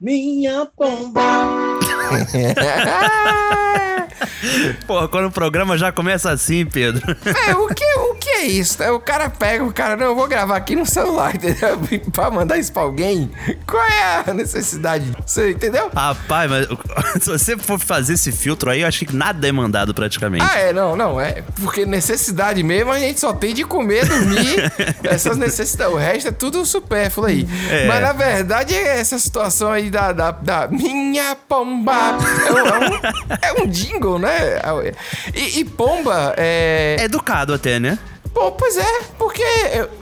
Minha pomba. Porra, quando o programa já começa assim, Pedro. É, o que, o que é isso? O cara pega, o cara, não, eu vou gravar aqui no celular, entendeu? pra mandar isso pra alguém. Qual é a necessidade? Você entendeu? Rapaz, mas se você for fazer esse filtro aí, eu acho que nada é mandado praticamente. Ah, é, não, não, é. Porque necessidade mesmo a gente só tem de comer, dormir, essas necessidades. O resto é tudo supérfluo aí. É. Mas na verdade, essa situação aí da, da, da minha pomba é um, é um, é um jingle, né? E, e pomba é. É educado até, né? Bom, pois é, porque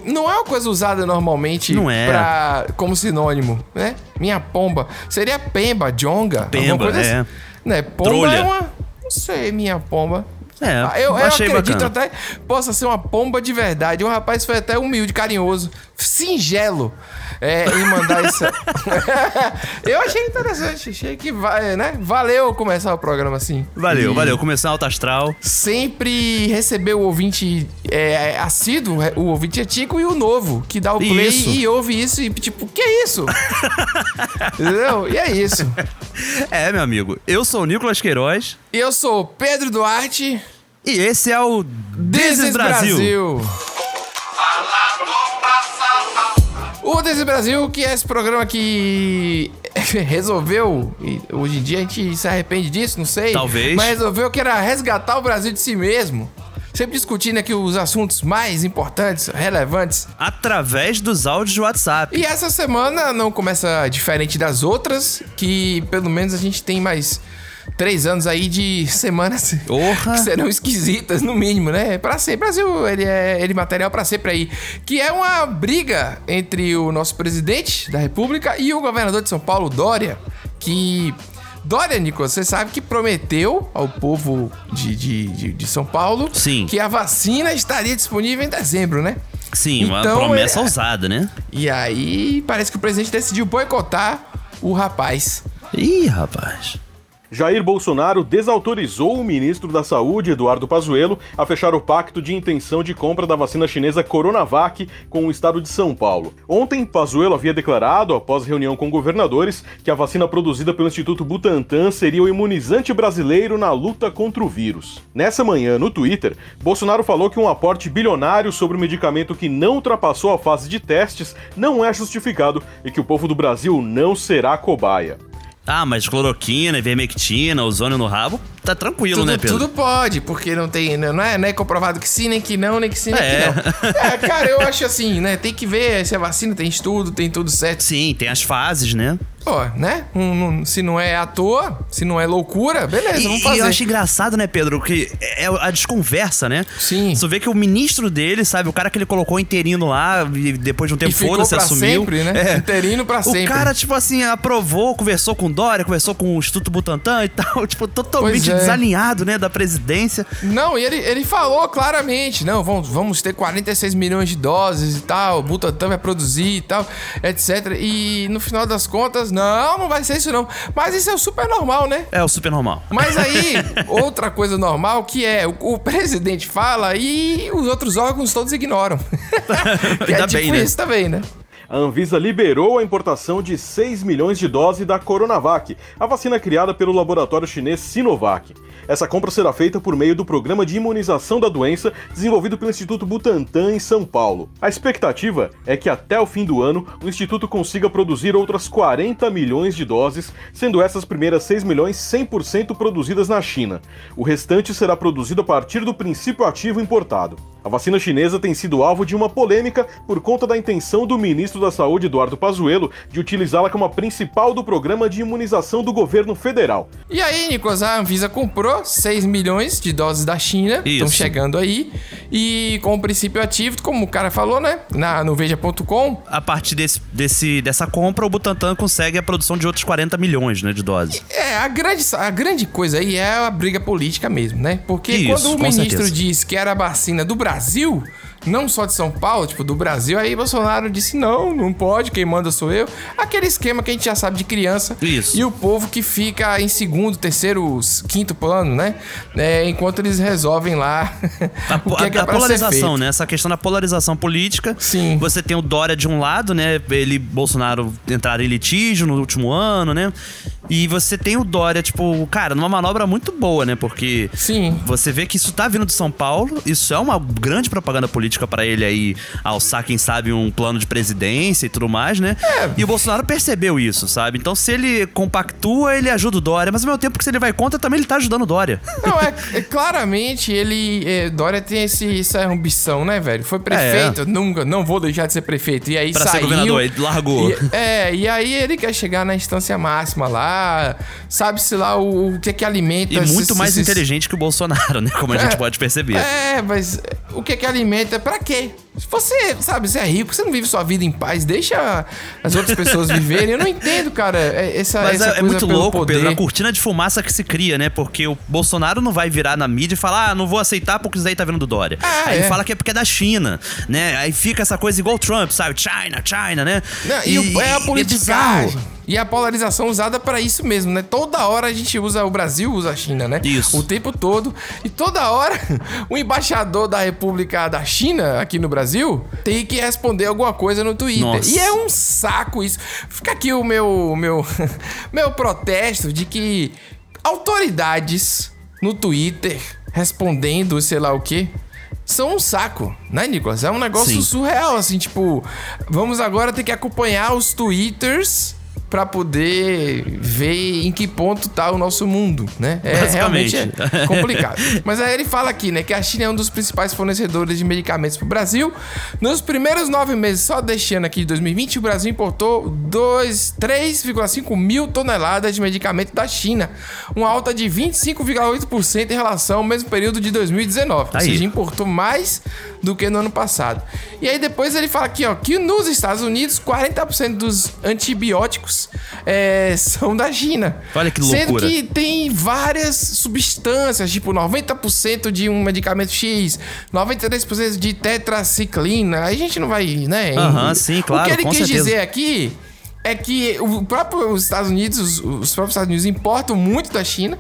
não é uma coisa usada normalmente Não é. pra, como sinônimo, né? Minha pomba. Seria pemba, jonga. alguma Pemba, coisa é. assim. Né? Pomba Trolha. é uma. Não sei, minha pomba. É, Ah, eu, eu achei acredito bacana. até possa ser uma pomba de verdade. O rapaz foi até humilde, carinhoso, singelo é, em mandar isso. eu achei interessante, achei que vai, né? Valeu começar o programa assim. Valeu, E valeu. Começar alto astral. Sempre receber o ouvinte é, assíduo, o ouvinte antigo e o novo, que dá o play Isso. e ouve isso e tipo, que é isso? Entendeu? E é isso. É, meu amigo. Eu sou o Nicolas Queiroz eu sou Pedro Duarte. e esse é o This is Brasil. O Desse Brasil, que é esse programa que resolveu, hoje em dia a gente se arrepende disso, não sei. Talvez. Mas resolveu que era resgatar o Brasil de si mesmo. Sempre discutindo aqui os assuntos mais importantes, relevantes. Através dos áudios de WhatsApp. E essa semana não começa diferente das outras, que pelo menos a gente tem mais três anos aí de semanas Porra. que serão esquisitas, no mínimo, né? Pra sempre. Brasil, ele é ele material pra sempre aí. Que é uma briga entre o nosso presidente da República e o governador de São Paulo, Dória, que. Dória, Nicolas, você sabe que prometeu ao povo de, de, de, de São Paulo Sim. que a vacina estaria disponível em dezembro, né? Sim, uma Então, promessa é- ousada, né? E aí, parece que o presidente decidiu boicotar o rapaz. Ih, rapaz. Jair Bolsonaro desautorizou o ministro da Saúde, Eduardo Pazuello, a fechar o pacto de intenção de compra da vacina chinesa Coronavac com o estado de São Paulo. Ontem, Pazuello havia declarado, após reunião com governadores, que a vacina produzida pelo Instituto Butantan seria o imunizante brasileiro na luta contra o vírus. Nessa manhã, no Twitter, Bolsonaro falou que um aporte bilionário sobre o medicamento que não ultrapassou a fase de testes não é justificado e que o povo do Brasil não será cobaia. Ah, mas cloroquina, ivermectina, ozônio no rabo, tá tranquilo, Tudo, né, Pedro? tudo pode, porque não tem. Não é, não é comprovado que sim, nem que não, nem que sim, nem É. que não. É, cara, eu acho assim, né? Tem que ver se a vacina tem estudo, tem tudo certo. Sim, tem as fases, né? Pô, né? Um- um- se não é à toa, se não é loucura, beleza, E, vamos e fazer. eu acho engraçado, né, Pedro, que é a desconversa, né? Sim. Você vê que o ministro dele, sabe, o cara que ele colocou interino lá e depois de um tempo E foda-se, pra assumiu. sempre, né? É. Interino pra o sempre. cara, tipo assim, aprovou, conversou com o Dória, conversou com o Instituto Butantan e tal, tipo, totalmente é. desalinhado, né, da presidência. Não, e ele, ele falou claramente, não, vamos, vamos ter 46 milhões de doses e tal, o Butantan vai produzir e tal, etc. E no final das contas, não, não vai ser isso não. Mas isso é o super normal, né? É o super normal. Mas aí, outra coisa normal que é o, o presidente fala e os outros órgãos todos ignoram. que é Ainda tipo bem, né? isso também, né? A Anvisa liberou a importação de 6 milhões de doses da Coronavac, a vacina criada pelo laboratório chinês Sinovac. Essa compra será feita por meio do programa de imunização da doença desenvolvido pelo Instituto Butantan em São Paulo. A expectativa é que até o fim do ano o instituto consiga produzir outras 40 milhões de doses, sendo essas primeiras 6 milhões 100% produzidas na China. O restante será produzido a partir do princípio ativo importado. A vacina chinesa tem sido alvo de uma polêmica por conta da intenção do ministro da Saúde, Eduardo Pazuello, de utilizá-la como a principal do programa de imunização do governo federal. E aí, Nicolas, a Anvisa comprou 6 milhões de doses da China, estão chegando aí, e com o princípio ativo, como o cara falou, né? Na, no Veja.com, A partir desse, desse, dessa compra, o Butantan consegue a produção de outros 40 milhões, né, de doses. É, a grande, a grande coisa aí é a briga política mesmo, né? Porque Isso, quando o ministro certeza. disse que era a vacina do Brasil, não só de São Paulo, tipo, do Brasil. Aí Bolsonaro disse: não, não pode, quem manda sou eu. Aquele esquema que a gente já sabe de criança. Isso. E o povo que fica em segundo, terceiro, quinto plano, né? É, enquanto eles resolvem lá. A, o que é que a- é a polarização, né? Essa questão da polarização política. Sim. Você tem o Dória de um lado, né? Ele, Bolsonaro, entraram em litígio no último ano, né? E você tem o Dória, tipo, cara, numa manobra muito boa, né? Porque Sim. você vê que isso tá vindo de São Paulo, isso é uma grande propaganda política pra ele aí alçar, quem sabe, um plano de presidência e tudo mais, né? É. E o Bolsonaro percebeu isso, sabe? Então, se ele compactua, ele ajuda o Dória, mas ao mesmo tempo que se ele vai contra, também ele tá ajudando o Dória. Não, é, é claramente ele. é, Dória tem esse, essa ambição, né, velho? Foi prefeito, nunca, não vou deixar de ser prefeito. E aí Pra ser saiu. governador, ele largou. E- é, e aí ele quer chegar na instância máxima lá, sabe-se lá o, o que é que alimenta. E muito mais esses- inteligente que o Bolsonaro, né? Como a gente pode perceber. É, mas o que é que alimenta? Pra quê? Se você, sabe, você é rico, você não vive sua vida em paz, deixa as outras pessoas viverem. Eu não entendo, cara, é- essa, Mas essa é, é muito louco, poder. Pedro, a cortina de fumaça que se cria, né? Porque o Bolsonaro não vai virar na mídia e falar, ah, não vou aceitar porque isso daí tá vindo do Dória. Ah, Aí ele é. fala que é porque é da China, né? Aí fica essa coisa igual o Trump, sabe? China, China, né? Não, e, o- é a e politicagem. E a polarização usada pra isso mesmo, né? Toda hora a gente usa o Brasil, usa a China, né? Isso. O tempo todo. E toda hora o embaixador da República da China aqui no Brasil tem que responder alguma coisa no Twitter. Nossa. E é um saco isso. Fica aqui o meu meu meu protesto de que autoridades no Twitter respondendo, sei lá o quê, são um saco, né, Nicolas? É um negócio Sim. surreal, assim, tipo, vamos agora ter que acompanhar os twitters pra poder ver em que ponto tá o nosso mundo, né? É realmente é complicado. Mas aí ele fala aqui, né, que a China é um dos principais fornecedores de medicamentos pro Brasil. Nos primeiros nove meses só deste ano aqui de 2020, o Brasil importou dois- 3,5 mil toneladas de medicamento da China, uma alta de 25,8% em relação ao mesmo período de 2019. Tá ou aí. seja, importou mais do que no ano passado. E aí depois ele fala aqui, ó, que nos Estados Unidos 40% dos antibióticos é, são da China. Olha que Sendo loucura. que tem várias substâncias, tipo 90% de um medicamento X, 93% de tetraciclina. Aí a gente não vai, né? Aham, sim, claro, O que ele quis certeza. dizer aqui é que o próprio os Estados Unidos, os, os próprios Estados Unidos importam muito da China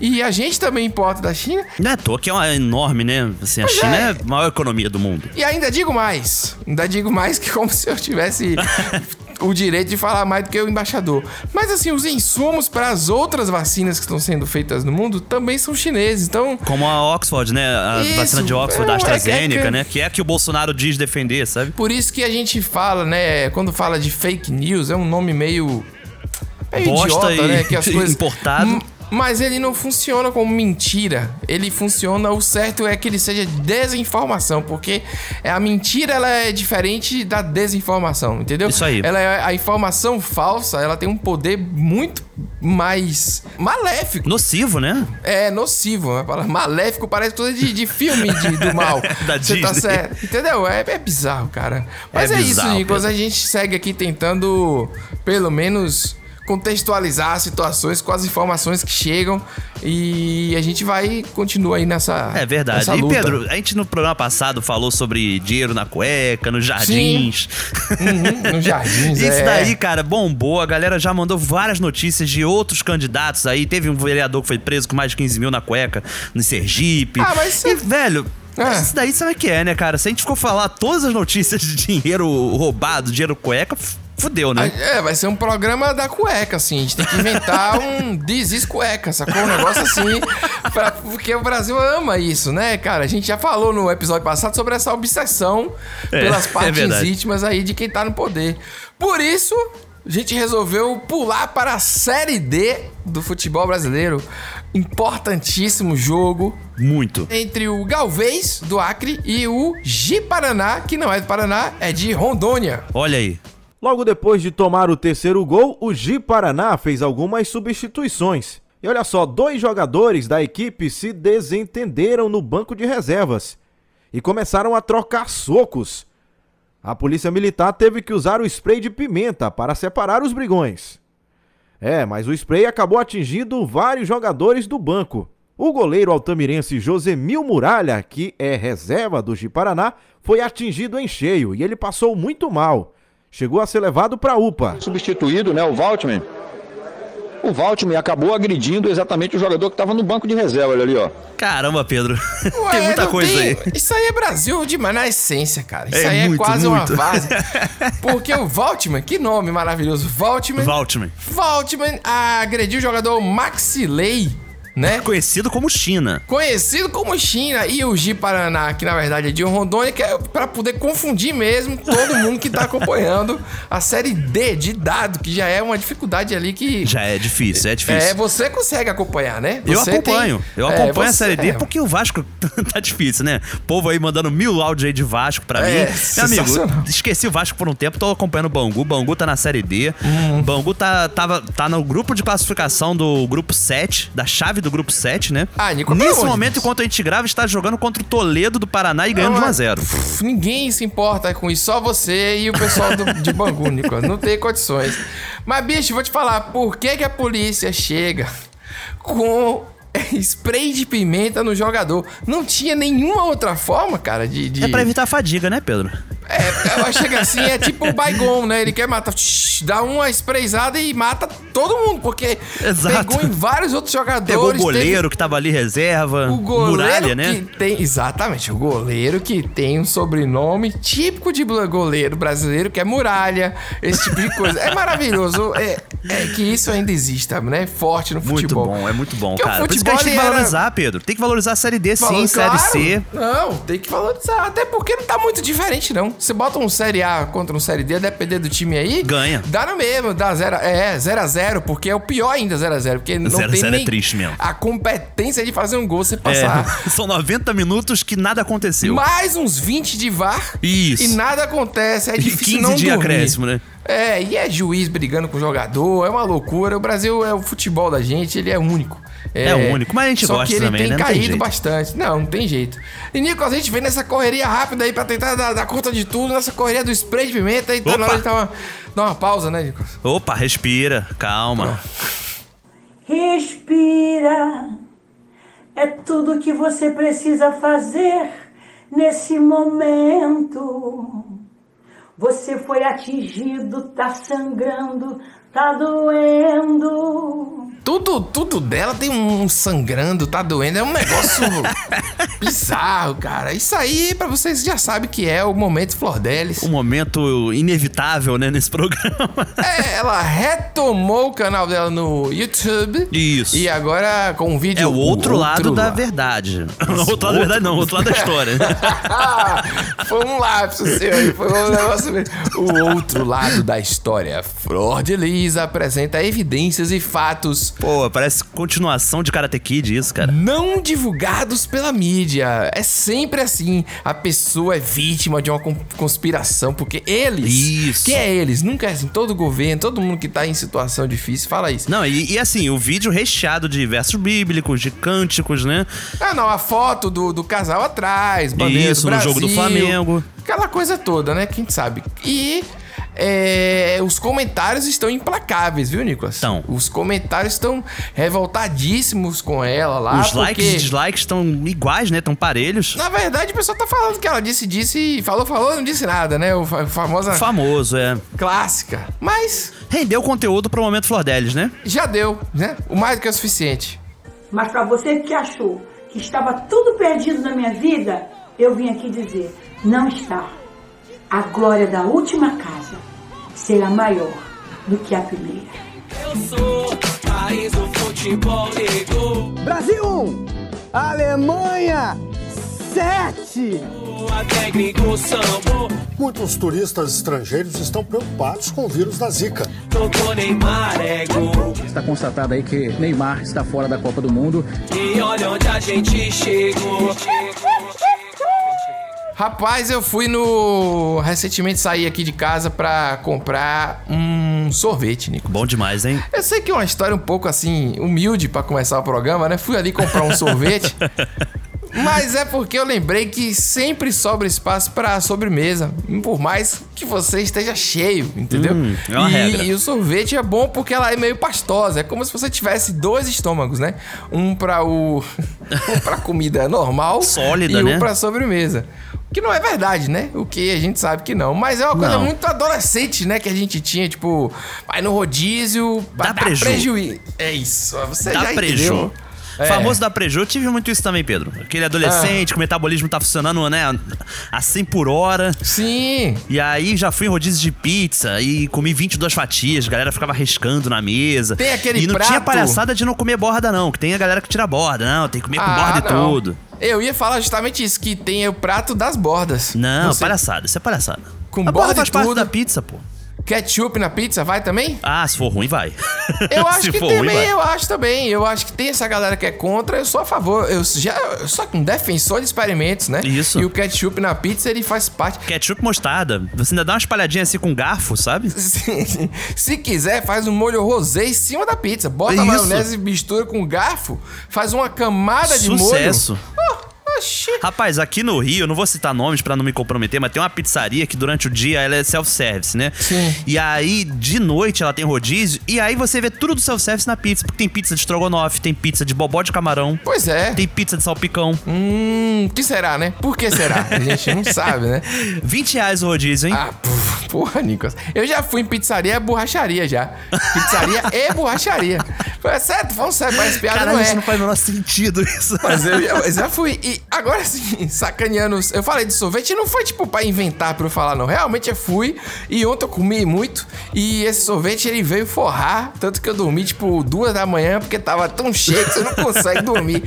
e a gente também importa da China. Não é à toa que é uma enorme, né? Assim, a Pois China é. é a maior economia do mundo. E ainda digo mais. Ainda digo mais que como se eu tivesse o direito de falar mais do que o embaixador. Mas assim, os insumos para as outras vacinas que estão sendo feitas no mundo também são chineses. Então, Como a Oxford, né? A Isso, vacina de Oxford, da é, AstraZeneca, é que- né? Que é a que o Bolsonaro diz defender, sabe? por isso que a gente fala, né, quando fala de fake news, é um nome meio meio Bosta idiota, e né, que as coisas importado. Mas ele não funciona como mentira. Ele funciona, o certo é que ele seja desinformação, porque a mentira ela é diferente da desinformação, entendeu? Isso aí. Ela é a informação falsa, ela tem um poder muito mais maléfico. Nocivo, né? É nocivo, uma palavra maléfico parece coisa de, de filme de- do mal. Da Você tá Disney. certo. Entendeu? É, é bizarro, cara. Mas É é, bizarro, isso, Nicolas. A gente segue aqui tentando, pelo menos, contextualizar as situações com as informações que chegam. E a gente vai continuar aí nessa. É verdade. nessa E luta. Pedro, a gente no programa passado falou sobre dinheiro na cueca, nos jardins. Uhum, nos jardins, Isso é. daí, cara, bombou. A galera já mandou várias notícias de outros candidatos aí. Teve um vereador que foi preso com mais de 15 mil na cueca, no Sergipe. Ah, mas E, velho. É. Isso daí sabe o que é, né, cara? Se a gente for falar todas as notícias de dinheiro roubado, dinheiro cueca, fudeu, né? É, vai ser um programa da cueca, assim. A gente tem que inventar um Diz Cueca, sacou? Um negócio assim. pra- porque o Brasil ama isso, né, cara? A gente já falou no episódio passado sobre essa obsessão É, pelas é partes verdade. íntimas aí de quem tá no poder. Por isso, a gente resolveu pular para a Série D do futebol brasileiro. Importantíssimo jogo Muito. entre o Galvez, do Acre, e o Gi Paraná, que não é do Paraná, é de Rondônia. Olha aí. Logo depois de tomar o terceiro gol, o Gi Paraná fez algumas substituições. E olha só, dois jogadores da equipe se desentenderam no banco de reservas e começaram a trocar socos. A polícia militar teve que usar o spray de pimenta para separar os brigões. É, mas o spray acabou atingindo vários jogadores do banco. O goleiro altamirense Josemil Muralha, que é reserva do Ji-Paraná, foi atingido em cheio e ele passou muito mal. Chegou a ser levado para UPA. Substituído, né, o Valtman. O Valtman acabou agredindo exatamente o jogador que estava no banco de reserva olha ali, ó. Caramba, Pedro. Ué, tem muita coisa tem- aí. Isso aí é Brasil demais na essência, cara. Isso É aí muito, é quase muito. uma base. Porque o Valtman, que nome maravilhoso. Valtman. Valtman. Valtman agrediu o jogador Maxilei, né? Conhecido como China. Conhecido como China e o Gi Paraná, que na verdade é de Rondônia, que é pra poder confundir mesmo todo mundo que tá acompanhando a série D de dado, que já é uma dificuldade ali que. Já é difícil, é difícil. É, você consegue acompanhar, né? Eu Você acompanho. tem- Eu é, acompanho a você- Série D é. porque o Vasco tá difícil, né? O povo aí mandando mil áudios aí de Vasco pra É, mim. Meu amigo, esqueci o Vasco por um tempo, tô acompanhando o Bangu. Bangu tá na Série D. Uhum. Bangu tá, tava, tá no grupo de classificação do grupo 7, da chave do grupo 7, né? Ah, Nico, Nesse momento, Deus. enquanto a gente grava, está jogando contra o Toledo do Paraná e ganhando de 1 a 0 Pff, Ninguém se importa com isso, só você e o pessoal do- de Bangu, Nicolas. Não tem condições. Mas, bicho, vou te falar, por que, que a polícia chega com spray de pimenta no jogador? Não tinha nenhuma outra forma, cara, de. de... É pra evitar a fadiga, né, Pedro? É, chega assim, é tipo o Baigon, né? Ele quer matar, dá uma sprayzada e mata todo mundo, porque Exato. pegou em vários outros jogadores. Pegou o teve- goleiro que tava ali reserva. o goleiro muralha, né? que tem. Exatamente, o goleiro que tem um sobrenome típico de goleiro brasileiro, que é muralha, esse tipo de coisa. É maravilhoso. É, é que isso ainda exista, né? Forte no Muito futebol. bom, é muito bom, Porque o cara. Por isso que a gente tem que ele era- valorizar, Pedro. Tem que valorizar a Série D, sim, Falando, Série claro. C. Não, tem que valorizar. Até porque não tá muito diferente, não. Você bota um Série A contra um Série D, depender do time aí. Ganha. Dá no mesmo, dá 0 É, 0 a 0 porque é o pior ainda 0 a 0 Porque não 0 a tem 0 é nem triste mesmo. a competência de fazer um gol você passar. É, são 90 minutos que nada aconteceu. Mais uns 20 de VAR. Isso. E nada acontece. É E difícil 15 não de dormir. acréscimo, né? É, e é juiz brigando com o jogador, é uma loucura. O Brasil é o futebol da gente, ele é único. É único, mas a gente só gosta que ele também, tem né? Não tem caído jeito. bastante. Não, não tem jeito. E Nicolas, a gente vem nessa correria rápida aí pra tentar dar, dar conta de tudo, nessa correria do spray de pimenta, e tá na Opa. hora de dar uma, dar uma pausa, né, Nicolas? Opa, respira, calma. Respira. É tudo que você precisa fazer nesse momento. Você foi atingido, tá sangrando, tá doendo. Tudo, tudo dela tem um sangrando, tá doendo. É um negócio bizarro, cara. Isso aí, pra vocês já sabem que é o momento Flor Delis. Um momento inevitável, né, nesse programa. É, ela retomou o canal dela no YouTube. Isso. E agora com um vídeo. É o outro lado da lado. verdade. o outro lado da verdade não, o outro lado da história. foi um lapso seu aí, foi um negócio mesmo. O outro lado da história. Flor de Lis apresenta evidências e fatos Pô, parece continuação de Karate Kid isso, cara. não divulgados pela mídia. É sempre assim. A pessoa é vítima de uma con- conspiração, porque eles. Isso. Quem é eles? Nunca é assim. Todo governo, todo mundo que tá em situação difícil fala isso. Não, e, e assim, o vídeo recheado de versos bíblicos, de cânticos, né? Ah, não, a foto do, do casal atrás, bandeira Isso, do no Brasil, jogo do Flamengo. Aquela coisa toda, né? Quem sabe. E é, os comentários estão implacáveis, viu, Nicolas? Estão. Os comentários estão revoltadíssimos com ela lá. Os likes porque... e dislikes estão iguais, né? Estão parelhos. Na verdade, o pessoal tá falando que ela disse, disse, falou, falou, não disse nada, né? O fa- famosa Famoso, é. clássica. Mas Rendeu conteúdo pro momento Flordelis, né? já deu, né? O mais do que é o suficiente. Mas para você que achou que estava tudo perdido na minha vida, eu vim aqui dizer: não está. A glória da última casa será maior do que a primeira. Brasil 1, Alemanha 7. Muitos turistas estrangeiros estão preocupados com o vírus da Zika. Está constatado aí que Neymar está fora da Copa do Mundo. Rapaz, eu fui no. Recentemente saí aqui de casa pra comprar um sorvete, Nico. Bom demais, hein? Eu sei que é uma história um pouco assim, humilde pra começar o programa, né? Fui ali comprar um sorvete. Mas é porque eu lembrei que sempre sobra espaço pra sobremesa. Por mais que você esteja cheio, entendeu? Hum, é uma e, regra. e o sorvete é bom porque ela é meio pastosa. É como se você tivesse dois estômagos, né? Um pra o. um pra comida normal. Sólida, e um né? pra sobremesa. Que não é verdade, né? O que a gente sabe que não. Mas é uma coisa Não. muito adolescente, né? Que a gente tinha, tipo, vai no rodízio, Dá dá preju. prejuízo. É isso. Você Dá já preju. entendeu. É. Famoso da preju, eu tive muito isso também, Pedro. Aquele adolescente que o metabolismo tá funcionando, né, a 100 por hora. Sim. E aí já fui em rodízio de pizza e comi 22 fatias, a galera ficava riscando na mesa. Tem aquele E não prato- tinha palhaçada de não comer borda, não, que tem a galera que tira borda. Não, tem que comer com Ah, borda e não. tudo. Eu ia falar justamente isso, que tem o prato das bordas. Não, Você- palhaçada, isso é palhaçada. Com a borda borda faz parte tudo. da pizza, pô. Ketchup na pizza, vai também? Ah, se for ruim, vai. Eu acho que ruim, também, vai. eu acho também. Eu acho que tem essa galera que é contra, eu sou a favor. Eu já eu sou um defensor de experimentos, né? Isso. E o ketchup na pizza, ele faz parte. Ketchup mostarda. Você ainda dá uma espalhadinha assim com garfo, sabe? Se, se quiser, faz um molho rosé em cima da pizza. Bota a Isso. maionese e mistura com garfo, faz uma camada de molho. Sucesso. Oxi. Rapaz, aqui no Rio, não vou citar nomes pra não me comprometer, mas tem uma pizzaria que durante o dia ela é self-service, né? Sim. E aí, de noite, ela tem rodízio, e aí você vê tudo do self-service na pizza, porque tem pizza de estrogonofe, tem pizza de bobó de camarão, Pois é. tem pizza de salpicão. Hum, que será, né? Por que será? A gente não sabe, né? 20 reais o rodízio, hein? Ah, porra, Nicolas. Eu já fui em pizzaria e borracharia já. Pizzaria e borracharia. Foi certo, falando sério, parece piada, não é. isso não faz o menor sentido isso. Mas eu, eu já fui. E agora sim, sacaneando. Eu falei de sorvete e não foi tipo pra inventar pra eu falar, não. Realmente eu fui. E ontem eu comi muito. E esse sorvete ele veio forrar. Tanto que eu dormi tipo duas da manhã, porque tava tão cheio que você não consegue dormir.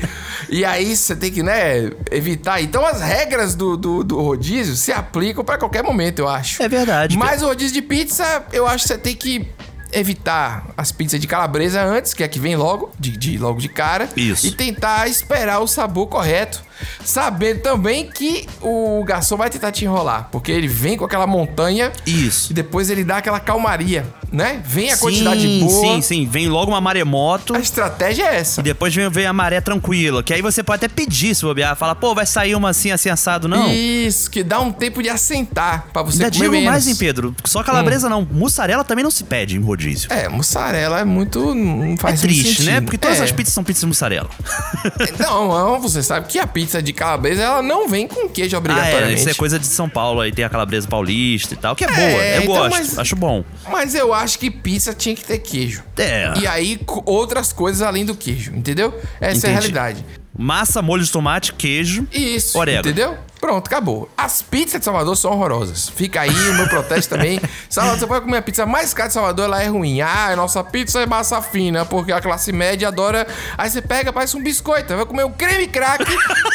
E aí você tem que, né, evitar. Então as regras do, do, do rodízio se aplicam pra qualquer momento, eu acho. É verdade, Mas o rodízio de pizza, eu acho que você tem que evitar as pizzas de calabresa antes, que é a que vem logo, de, de- logo de cara. Isso. E tentar esperar o sabor correto. Sabendo também que o garçom vai tentar te enrolar. Porque ele vem com aquela montanha Isso. e depois ele dá aquela calmaria, né? Vem a sim, quantidade boa. Sim, sim. Vem logo uma maremoto. A estratégia é essa. E depois vem, vem a maré tranquila, que aí você pode até pedir se bobear. Fala, pô, vai sair uma assim, assim, assado. Não. Isso, que dá um tempo de assentar pra você Ainda comer digo menos. mais, hein, Pedro? Só calabresa não. Mussarela também não se pede em rodízio. É, mussarela é muito. Não É faz muito triste, sentido. né? Porque todas É. as pizzas são pizzas de mussarela. Não, não, você sabe que a pizza de calabresa ela não vem com queijo Ah, é, obrigatoriamente. isso é coisa de São Paulo, aí tem a calabresa paulista e tal, que é, boa, eu então, gosto, mas- acho bom. Mas eu acho que pizza tinha que ter queijo. É. E aí, outras coisas além do queijo, entendeu? Essa é a Entendi. realidade. Massa, molho de tomate, queijo. Isso, Orégano. entendeu? Pronto, acabou. As pizzas de Salvador são horrorosas. Fica aí o meu protesto também. Salvador, você pode comer a pizza mais cara de Salvador, ela é ruim. Ah, a nossa pizza é massa fina, porque a classe média adora. Aí você pega, parece um biscoito. Vai comer um creme crack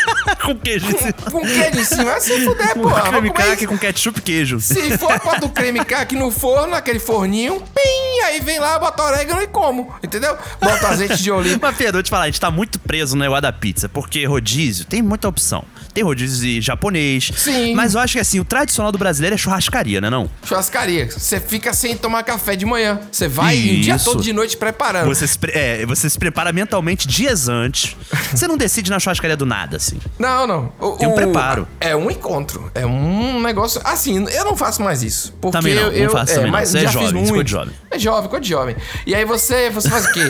com queijo em cima. com queijo em cima. Vai se fuder, Um porra. creme crack com ketchup e queijo. Se for bota o creme crack no forno, aquele forninho, pim, aí vem lá, bota orégano e como, entendeu? Bota azeite de oliva. Mas, Pedro, vou te falar, a gente tá muito preso no negócio da pizza, porque rodízio tem muita opção. Tem rodízio japonês. Sim. Mas eu acho que assim, o tradicional do brasileiro é churrascaria, né não? Churrascaria. Você fica sem tomar café de manhã. Você vai o dia todo de noite preparando. Você se, pre- é, você se prepara mentalmente dias antes. Você não decide na churrascaria do nada, assim. Não, não. O- Tem um o- preparo. É um encontro. É um negócio. Assim, eu não faço mais isso. Porque Também não, eu, não eu- faço também não. mas Você é já jovem, fiz muito. de jovem. É jovem, ficou de jovem. E aí você, você faz o quê?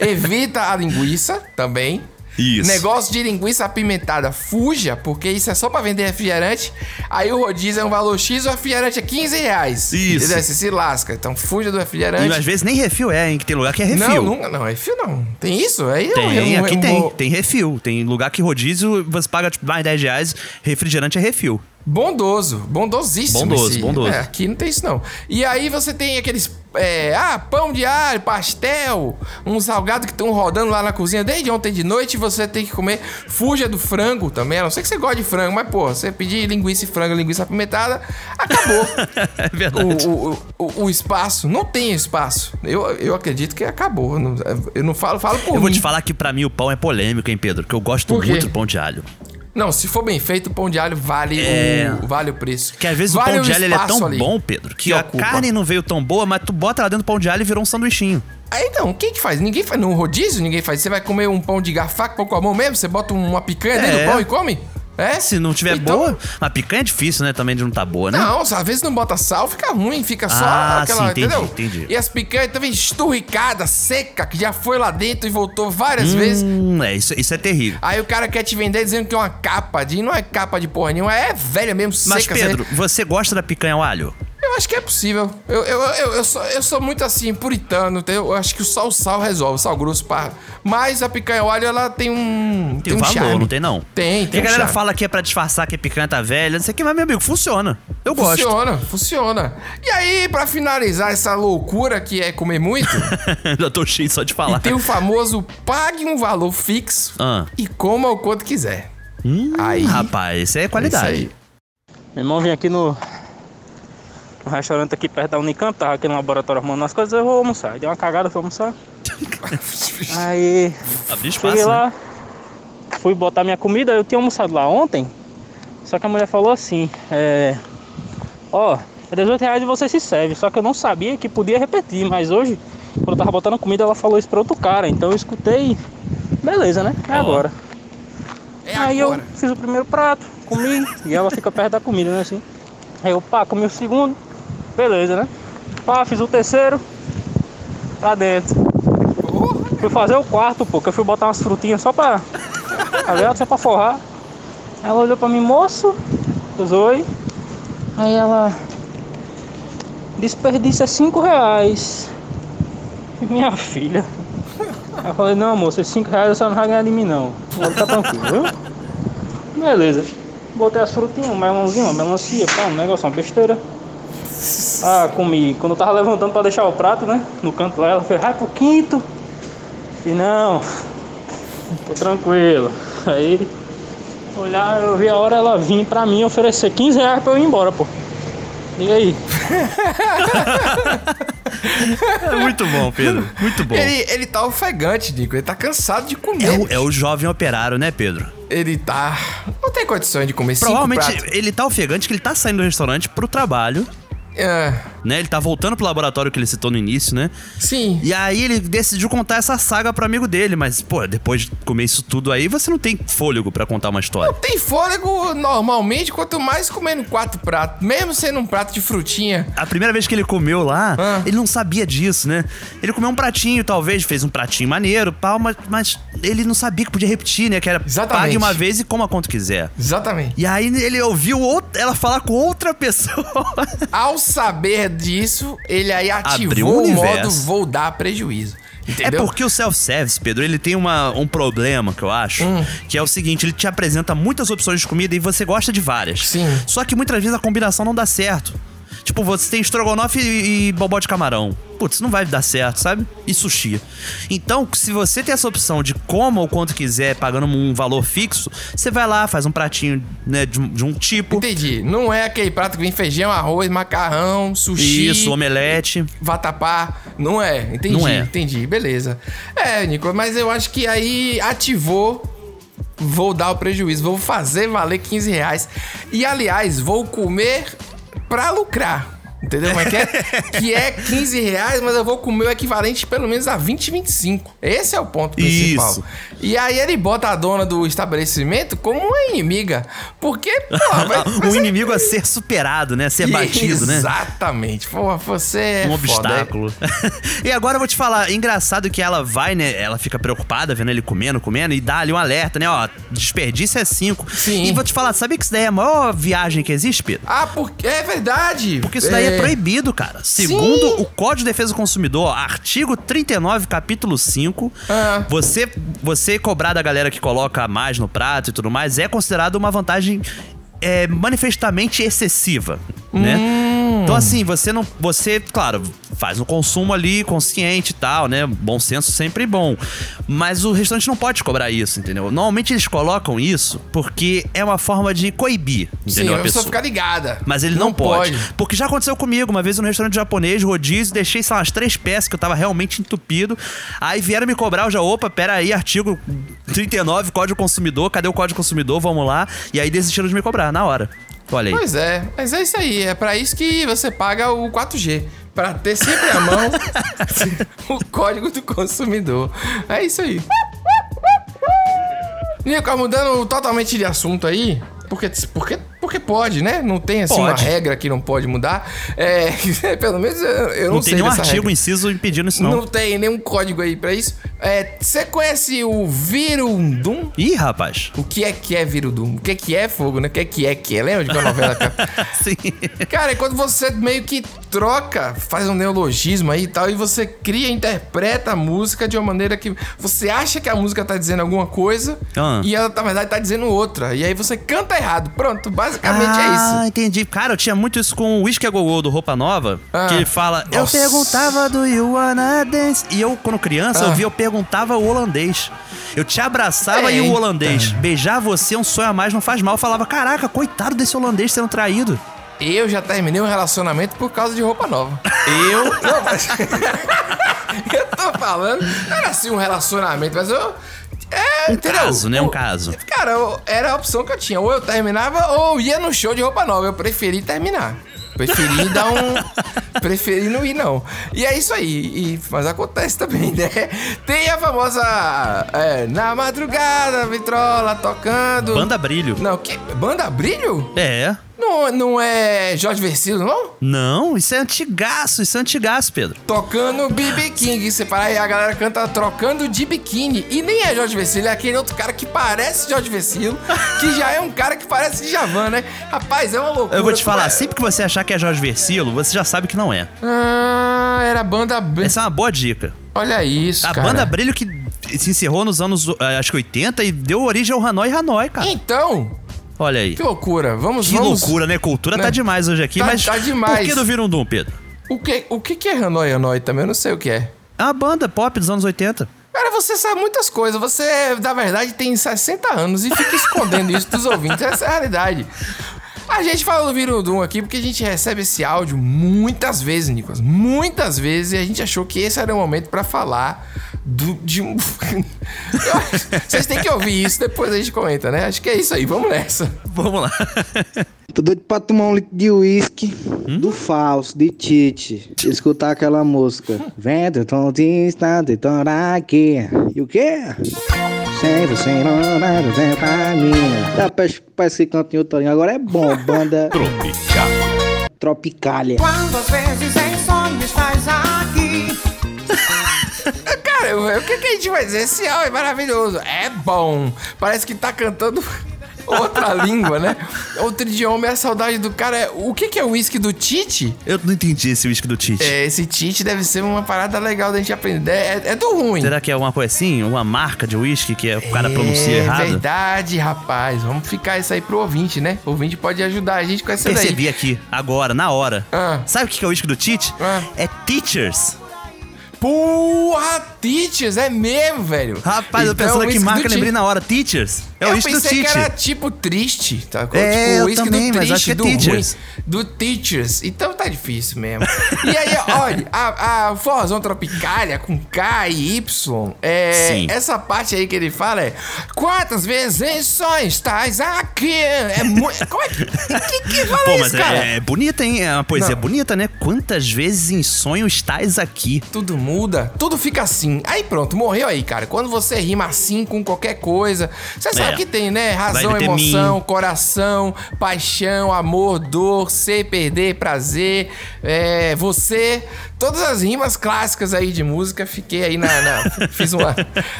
Evita a linguiça também. Isso. Negócio de linguiça apimentada, fuja, porque isso é só pra vender refrigerante. Aí o rodízio é um valor X, o refrigerante é 15 reais. Isso. Entendeu? Você se lasca. Então fuja do E refrigerante. às vezes nem refil é, hein? Que tem lugar que é refil. Não, nunca, não, refil não. Tem isso? Aí é um- Tem, é um- aqui um- tem. Tem refil. Tem lugar que rodízio você paga tipo, mais 10 reais, refrigerante é refil. Bondoso, bondosíssimo. Bondoso, esse- bondoso. É, aqui não tem isso não. E aí você tem aqueles, é, ah, pão de alho, pastel, um salgado que estão rodando lá na cozinha desde ontem de noite você tem que comer. Fuja do frango também, a não sei que você gosta de frango, mas pô, você pedir linguiça e frango, linguiça apimentada, acabou. É verdade. o, o, o, o espaço, não tem espaço. Eu, eu acredito que acabou. Eu não, eu não falo, falo por Eu vou mim. te falar que pra mim o pão é polêmico, hein, Pedro? Que eu gosto muito do pão de alho. Não, se for bem feito, o pão de alho vale, É. o, vale o preço. Que às vezes Vale o pão de alho é tão ali bom, Pedro, que, que a ocupa. carne não veio tão boa, mas tu bota lá dentro do pão de alho e virou um sanduichinho. Aí não, quem que faz? Ninguém faz. No rodízio, ninguém faz. Você vai comer um pão de garfaco, pão com a mão mesmo? Você bota uma picanha dentro É. do pão e come? É? Se não tiver Então- boa, a picanha é difícil, né? Também de não tá boa, né? Não, às vezes não bota sal, fica ruim, fica só Ah, aquela, sim, entendi, entendeu? entendi. E as picanhas também esturricadas, seca, que já foi lá dentro e voltou várias vezes. Hum, é, isso, isso é terrível. Aí o cara quer te vender dizendo que é uma capa de. Não é capa de porra nenhuma, é velha mesmo, Mas, seca. Pedro, você gosta da picanha ao alho? Eu acho que é possível. Eu, eu, eu, eu, sou, eu sou muito assim, puritano. Eu acho que só o sal resolve, o sal grosso, pá. Mas a picanha ao alho, ela tem um. Tem, um valor, charme. não tem não? Tem, tem a um galera charme. fala que é pra disfarçar que a picanha tá velha, não sei o que, mas, meu amigo, funciona. Eu gosto. Funciona, funciona. E aí, pra finalizar essa loucura que é comer muito, Já tô cheio só de falar. tem o famoso pague um valor fixo Ah. e coma o quanto quiser. Hum, Aí- rapaz, isso aí é qualidade. Isso Meu irmão vim aqui no, no restaurante aqui perto da Unicamp, tava aqui no laboratório arrumando as coisas, eu vou almoçar. Deu uma cagada, fui almoçar. Aí Abrir espaço, cheguei né? lá, fui botar minha comida, eu tinha almoçado lá ontem, só que a mulher falou assim, é. Ó, é 18 reais e você se serve. Só que eu não sabia que podia repetir, mas hoje, quando eu tava botando comida, ela falou isso pra outro cara. Então eu escutei. Beleza, né? É Ó. agora. É Aí agora. eu fiz o primeiro prato, comi, e ela fica perto da comida, né? Assim. Aí eu, pá, comi o segundo, beleza, né? Pá, fiz o terceiro, pra dentro. Fui fazer o quarto, pô, que eu fui botar umas frutinhas só pra. Tá? Só pra forrar. Ela olhou pra mim, moço, oi. Aí ela. Desperdício é cinco reais. Minha filha. Aí eu falei, não esses 5 reais você não vai ganhar de mim não. Ficar tranquilo, viu? Beleza. Botei as frutinhas, um melãozinho, uma melancia, pá, um negócio, uma besteira. Ah, comi. Quando eu tava levantando pra deixar o prato, né? No canto lá, ela fez, vai pro quinto. E não, tô tranquilo. Aí, olhar, eu vi a hora ela vir pra mim oferecer 15 reais pra eu ir embora, pô. Diga aí. É muito bom, Pedro. Muito bom. Ele, ele tá ofegante, Nico. Ele tá cansado de comer. É o, é o jovem operário, né, Pedro? Ele tá. Não tem condições de comer cinco Provavelmente pratos. ele tá ofegante que ele tá saindo do restaurante pro trabalho, É, né? Ele tá voltando pro laboratório que ele citou no início, né? sim. E aí ele decidiu contar essa saga pro amigo dele, mas, pô, depois de comer isso tudo aí, você não tem fôlego pra contar uma história. Tem fôlego normalmente, quanto mais comendo quatro pratos. Mesmo sendo um prato de frutinha. A primeira vez que ele comeu lá, Ah. ele não sabia disso, né? Ele comeu um pratinho, talvez, fez um pratinho maneiro, pau, mas, mas ele não sabia que podia repetir, né? Que era Exatamente. pague uma vez e coma quanto quiser. Exatamente. E aí ele ouviu outra- ela falar com outra pessoa. Ao saber disso, ele aí ativou um o modo vou dar prejuízo. É Entendeu? porque o self-service, Pedro, ele tem uma, um problema que eu acho, Hum. que é o seguinte, ele te apresenta muitas opções de comida e você gosta de várias. Sim. Só que muitas vezes a combinação não dá certo. Tipo, você tem estrogonofe e, e bobó de camarão. Putz, não vai dar certo, sabe? E sushi. Então, se você tem essa opção de coma o quanto quiser, pagando um valor fixo, você vai lá, faz um pratinho né, de, um- de um tipo. Entendi. Não é aquele prato que vem feijão, arroz, macarrão, sushi. Isso, omelete. vatapá. Não é. Entendi, Não é. entendi. Beleza. É, Nico, mas eu acho que aí ativou. Vou dar o prejuízo, vou fazer valer 15 reais. E aliás, vou comer pra lucrar. Entendeu como é que é? que é 15 reais, mas eu vou comer o equivalente pelo menos a 20, 25. Esse é o ponto principal. Isso. E aí ele bota a dona do estabelecimento como uma inimiga. Porque, pô, vai, um inimigo a ser superado, né? A ser batido, né? Exatamente. Pô, você é um obstáculo. e agora eu vou te falar, engraçado que ela vai, né? Ela fica preocupada vendo ele comendo, comendo, e dá ali um alerta, né? Ó, desperdício é 5. Sim. E vou te falar, sabe que isso daí é a maior viagem que existe, Pedro? Ah, porque é verdade. Porque isso daí é, proibido, cara. Segundo o Código de Defesa do Consumidor, artigo 39, capítulo 5, Ah. você, você cobrar da galera que coloca mais no prato e tudo mais é considerado uma vantagem é, manifestamente excessiva, né? Então assim, você não, você, claro, faz um consumo ali consciente e tal, né? Bom senso sempre bom. Mas o restaurante não pode cobrar isso, entendeu? Normalmente eles colocam isso porque é uma forma de coibir, Sim, entendeu? a pessoa ficar ligada. Mas ele não, pode. Porque já aconteceu comigo, uma vez no restaurante japonês, rodízio, deixei, sei lá, umas três peças que eu tava realmente entupido. Aí vieram me cobrar, eu já, opa, pera aí, artigo 39, Código Consumidor, cadê o Código Consumidor? Vamos lá. E aí desistiram de me cobrar, na hora. Olha aí. Pois é, mas é isso aí. É pra isso que você paga o 4G. Pra ter sempre à mão o código do consumidor. É isso aí. Nico, mudando totalmente de assunto aí, porque, porque, porque pode, né? Não tem assim uma Pode. regra que não pode mudar. É, pelo menos eu, eu não, Não, sei tem nenhum artigo, regra. inciso impedindo isso, Não. não. tem nenhum código aí pra isso. É, Você conhece o Virundum? Ih, rapaz. O que é que é Virundum? O que é que é fogo, né? O que é que é que é? Lembra de uma novela? cara? Sim. Cara, é quando você meio que troca, faz um neologismo aí e tal, e você cria, interpreta a música de uma maneira que você acha que a música tá dizendo alguma coisa Ah. e ela, na verdade, tá dizendo outra. E aí você canta errado. Pronto, basicamente ah, é isso. entendi. Cara, eu tinha muito isso com o Whisky a Gogô do Roupa Nova, Ah. que ele fala, eu Nossa. perguntava do You Wanna Dance. E eu, quando criança, Ah. eu via, eu perguntava o holandês. Eu te abraçava e o Eita. holandês. Beijar você é um sonho a mais, não faz mal. Eu falava, caraca, coitado desse holandês sendo traído. Eu já terminei um relacionamento por causa de roupa nova. Eu. Não, mas. eu tô falando. Era assim um relacionamento, mas eu. É, Um entendeu? caso, né? Um caso. Cara, eu- era a opção que eu tinha. Ou eu terminava ou eu ia no show de roupa nova. Eu preferi terminar. Preferi dar um. preferi não ir, não. E é isso aí. E- mas acontece também, né? Tem a famosa. é, na madrugada, vitrola tocando. Banda Brilho. Não, que? Banda Brilho? É. Não, não é Jorge Versilo, não? Não, isso é antigaço, isso é antigaço, Pedro. Tocando BB King. Você para aí, a galera canta trocando de biquíni. E nem é Jorge Versilo, é aquele outro cara que parece Jorge Versilo, que já é um cara que parece Djavan, né? Rapaz, é uma loucura. Eu vou te falar, É- sempre que você achar que é Jorge Versilo, você já sabe que não é. Ah, era a banda. Essa é uma boa dica. Olha isso, A cara. banda Brilho que se encerrou nos anos, eh, acho que 80 e deu origem ao Hanoi Hanoi, cara. Então, Olha aí. que loucura. Vamos, Que vamos... loucura, né? Cultura Né? tá demais hoje aqui, Tá- mas tá demais. por que do Virundum, Pedro? O que, o que que é Hanoi Hanoi também? Eu não sei o que é. É uma banda pop dos anos 80. Cara, você sabe muitas coisas. Você, na verdade, tem 60 anos e fica escondendo isso dos ouvintes. Essa é a realidade. A gente fala do Virundum aqui porque a gente recebe esse áudio muitas vezes, Nicolas. Muitas vezes e a gente achou que esse era o momento pra falar do, de um. Vocês têm que ouvir isso, depois a gente comenta, né? Acho que é isso aí, vamos nessa. Vamos lá. Tô doido pra tomar um litro de uísque do falso, de Tite. Escutar aquela música. Vento, tontinho, de aqui. E o quê? Sem você não nada, vem pra mim. Dá pra, pra esse cantinho todinho. Agora é bom, banda Tropicália. Quantas vezes em sonhos estás aqui? Cara, o que, que a gente vai dizer? Esse áudio é maravilhoso. É bom. Parece que tá cantando outra língua, né? Outro idioma é a saudade do cara. É- O que, que é o uísque do Tite? Eu não entendi esse whisky do Tite. É, esse Tite deve ser uma parada legal da gente aprender. É, é do ruim. Será que é uma coisa assim? Uma marca de whisky que o cara pronuncia é errado? verdade, rapaz. Vamos ficar isso aí pro ouvinte, né? O ouvinte pode ajudar a gente com essa Percebi daí. aqui, agora, na hora. Ah. Sabe o que é o whisky do Tite? Ah. É Teachers. Porra, Teachers, é mesmo, velho. Rapaz, eu Então, pensando o que whisky marca, lembrei na hora. Teachers. É o eu whisky do pensei Tite. que era tipo triste, tá? É, tipo, eu o também, do mas triste, acho que é do Teachers. ruim, do Teachers. Então tá difícil mesmo. e aí, olha, a, a forrozão tropicália com K e Y, é, Sim. essa parte aí que ele fala é quantas vezes em sonhos estás aqui? É muito... Como é que... que, que fala Pô, isso, mas cara? é, é bonita, hein? É uma poesia Não. bonita, né? Quantas vezes em sonho estás aqui? Tudo muda, tudo fica assim. Aí pronto, morreu aí, cara. Quando você rima assim com qualquer coisa, você sabe É. que tem, né? Razão, emoção, mim. coração, paixão, amor, dor, ser, perder, prazer, é, você. Todas as rimas clássicas aí de música, fiquei aí na. na- fiz uma.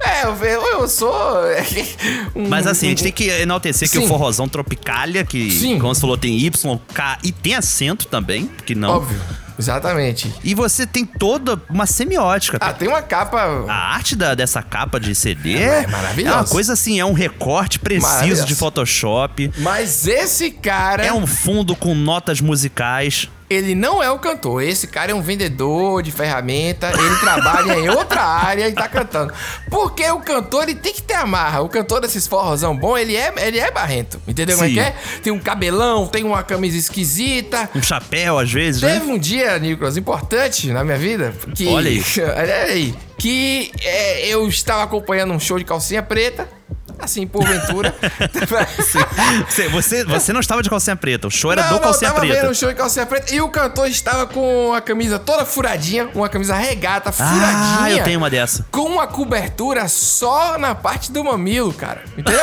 É, eu, eu, sou. um- Mas assim, a gente tem que enaltecer que Sim. o forrozão Tropicália, que, Sim. como você falou, tem Y, K e tem acento também, que não. Óbvio, exatamente. E você tem toda uma semiótica. Ah, tem uma capa. A arte da- dessa capa de CD É, é, maravilhosa. uma coisa assim, é um recorte preciso de Photoshop. Mas esse cara. É um fundo com notas musicais. Ele não é o cantor. Esse cara é um vendedor de ferramenta. Ele trabalha em outra área e tá cantando. Porque o cantor, ele tem que ter amarra. O cantor desses forrozão bom, ele é, ele é barrento. Entendeu como é que é? Tem um cabelão, tem uma camisa esquisita. Um chapéu, às vezes, Teve né? um dia, Nicolas, importante na minha vida. Que, Olha aí. Olha aí. Que é, eu estava acompanhando um show de calcinha preta. Assim, porventura. Você, você, você não estava de calcinha preta, o show era não, do não, calcinha tava preta. vendo o show de calcinha preta e o cantor estava com a camisa toda furadinha, uma camisa regata, furadinha. Ah, eu tenho uma dessa. Com uma cobertura só na parte do mamilo, cara. Entendeu?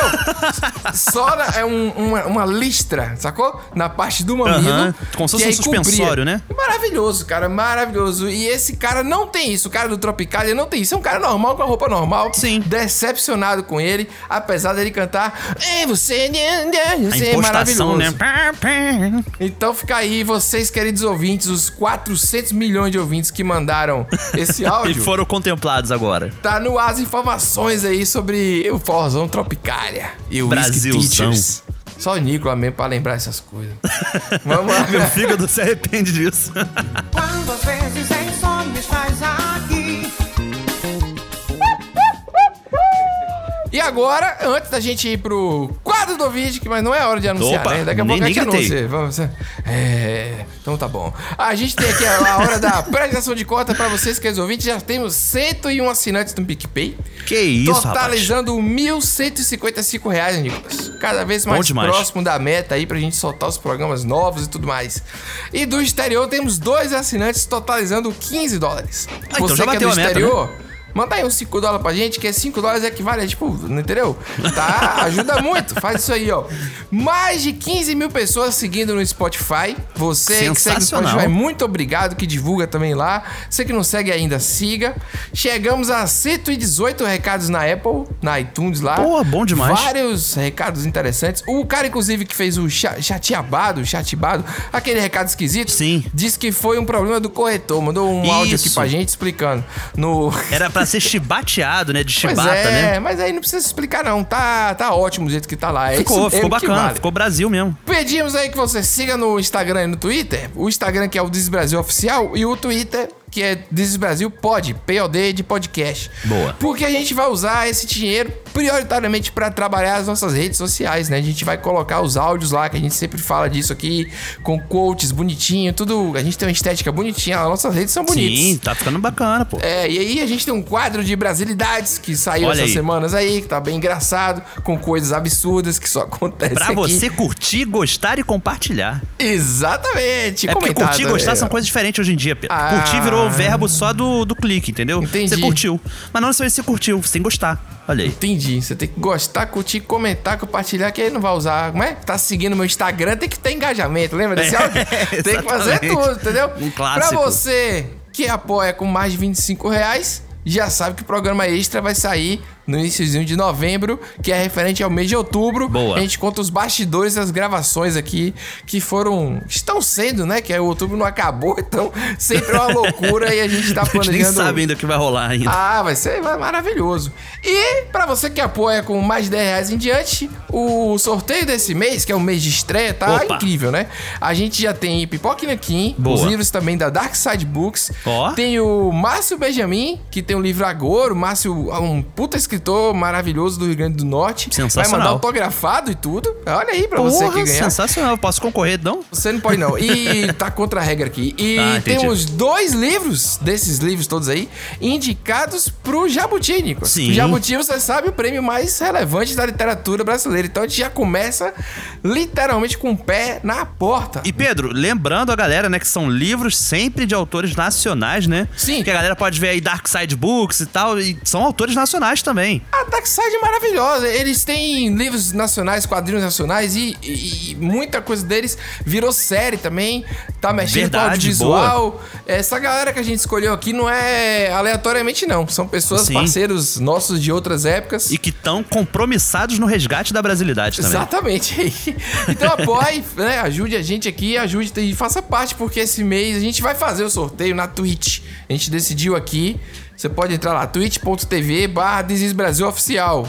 só na, é um- uma, uma listra, sacou? Na parte do mamilo. Aham, como se fosse um aí cobria. suspensório, né? Maravilhoso, cara, maravilhoso. E esse cara não tem isso, o cara do Tropicália não tem isso. É um cara normal, com a roupa normal. Sim. Decepcionado com ele, apesar dele cantar. É, você, você é impostação, maravilhoso. né? Então fica aí, vocês, queridos ouvintes, os 400 milhões de ouvintes que mandaram esse E áudio. foram contemplados agora. Tá no ar as informações aí sobre o Forzão Tropicália e o Brasilzão. Teachers. Só o Nicolas mesmo pra lembrar essas coisas. Vamos lá. Meu fígado se arrepende disso. E agora, antes da gente ir pro quadro do vídeo, que mas não é hora de anunciar, Opa, né? Daqui a nem- pouco a gente anuncia. Vamos, é, então tá bom. A gente tem aqui a, a hora da prestação de conta pra vocês, queridos ouvintes. Já temos 101 assinantes no PicPay. Que isso. Totalizando 1.155 reais, Nicolas. Cada vez mais próximo da meta aí pra gente soltar os programas novos e tudo mais. E do exterior temos dois assinantes totalizando 15 dólares. Ah, então Você já que é bateu do a meta, exterior, Manda aí uns 5 dólares pra gente, que 5 dólares equivale a, tipo, não entendeu? Tá? Ajuda muito. Faz isso aí, ó. Mais de 15 mil pessoas seguindo no Spotify. Você que segue no. Spotify, muito obrigado, que divulga também lá. Você que não segue ainda, siga. Chegamos a 118 recados na Apple, na iTunes lá. Pô, bom demais. Vários recados interessantes. O cara, inclusive, que fez o cha- chateabado, chatibado, aquele recado esquisito. Sim. Disse que foi um problema do corretor. Mandou um áudio aqui Isso. pra gente explicando. No. Era pra ser chibateado, né? De chibata, é, né? mas aí não precisa explicar não, tá, tá ótimo do jeito que tá lá. É Ficou, ficou bacana, vale. ficou Brasil mesmo. Pedimos aí que você siga no Instagram e no Twitter. O Instagram que é o Desis Brasil Oficial e o Twitter que é Desis Brasil Pod, POD de podcast. Boa. Porque a gente vai usar esse dinheiro prioritariamente para trabalhar as nossas redes sociais, né? A gente vai colocar os áudios lá, que a gente sempre fala disso aqui, com quotes bonitinho, tudo. A gente tem uma estética bonitinha, as nossas redes são bonitas. Sim, tá ficando bacana, pô. É, e aí a gente tem um quadro de brasilidades que saiu Olha essas aí. semanas aí, que tá bem engraçado, com coisas absurdas que só acontecem Pra aqui. você curtir, gostar e compartilhar. Exatamente. É porque curtir e gostar são coisas diferentes hoje em dia, Pedro. Ah. Curtir virou o verbo só do, do clique, entendeu? Entendi. Você curtiu. Mas não necessariamente você curtiu, você tem que gostar. Olha aí. Entendi. Você tem que gostar, curtir, comentar, compartilhar, que aí não vai usar. Como é? Tá seguindo meu Instagram, tem que ter engajamento. Lembra desse É, áudio? tem que fazer tudo, entendeu? Um clássico. Pra você que apoia com mais de 25 reais, já sabe que o programa extra vai sair no iníciozinho de novembro, que é referente ao mês de outubro. Boa. A gente conta os bastidores das gravações aqui, que foram. estão sendo, né? Que o outubro não acabou, então sempre é uma loucura e a gente tá A gente nem planejando. sabe ainda o que vai rolar ainda. Ah, vai ser maravilhoso. E pra você que apoia com mais de 10 reais em diante, o sorteio desse mês, que é o mês de estreia, tá Opa. incrível, né? A gente já tem Pipoca Kim, Boa. os livros também da Dark Side Books. Ó. Tem o Márcio Benjamin, que tem o livro Agora. O Márcio é um puta escritor maravilhoso do Rio Grande do Norte. Vai Sensacional. mandar autografado e tudo. Olha aí pra você Porra, que ganhar. sensacional. Posso concorrer, não? Você não pode não. E tá contra a regra aqui. E Ah, temos dois livros, desses livros todos aí, indicados pro Jabuti, Nico. Sim. O Jabuti, você sabe, o prêmio mais relevante da literatura brasileira. Então a gente já começa literalmente com o pé na porta. E Pedro, lembrando a galera, né, que são livros sempre de autores nacionais, né? Sim. Que a galera pode ver aí Dark Side Books e tal, e são autores nacionais também. A Darkside é maravilhosa. Eles têm livros nacionais, quadrinhos nacionais e, e- e muita coisa deles virou série também. Tá mexendo com Verdade, audiovisual. Essa galera que a gente escolheu aqui não é aleatoriamente, não. São pessoas, Sim. parceiros nossos de outras épocas. E que estão compromissados no resgate da brasilidade também. Exatamente. Então apoie, né? Ajude a gente aqui, ajude e faça parte, porque esse mês a gente vai fazer o sorteio na Twitch. A gente decidiu aqui. Você pode entrar lá, twitch.tv barra Brasil Oficial.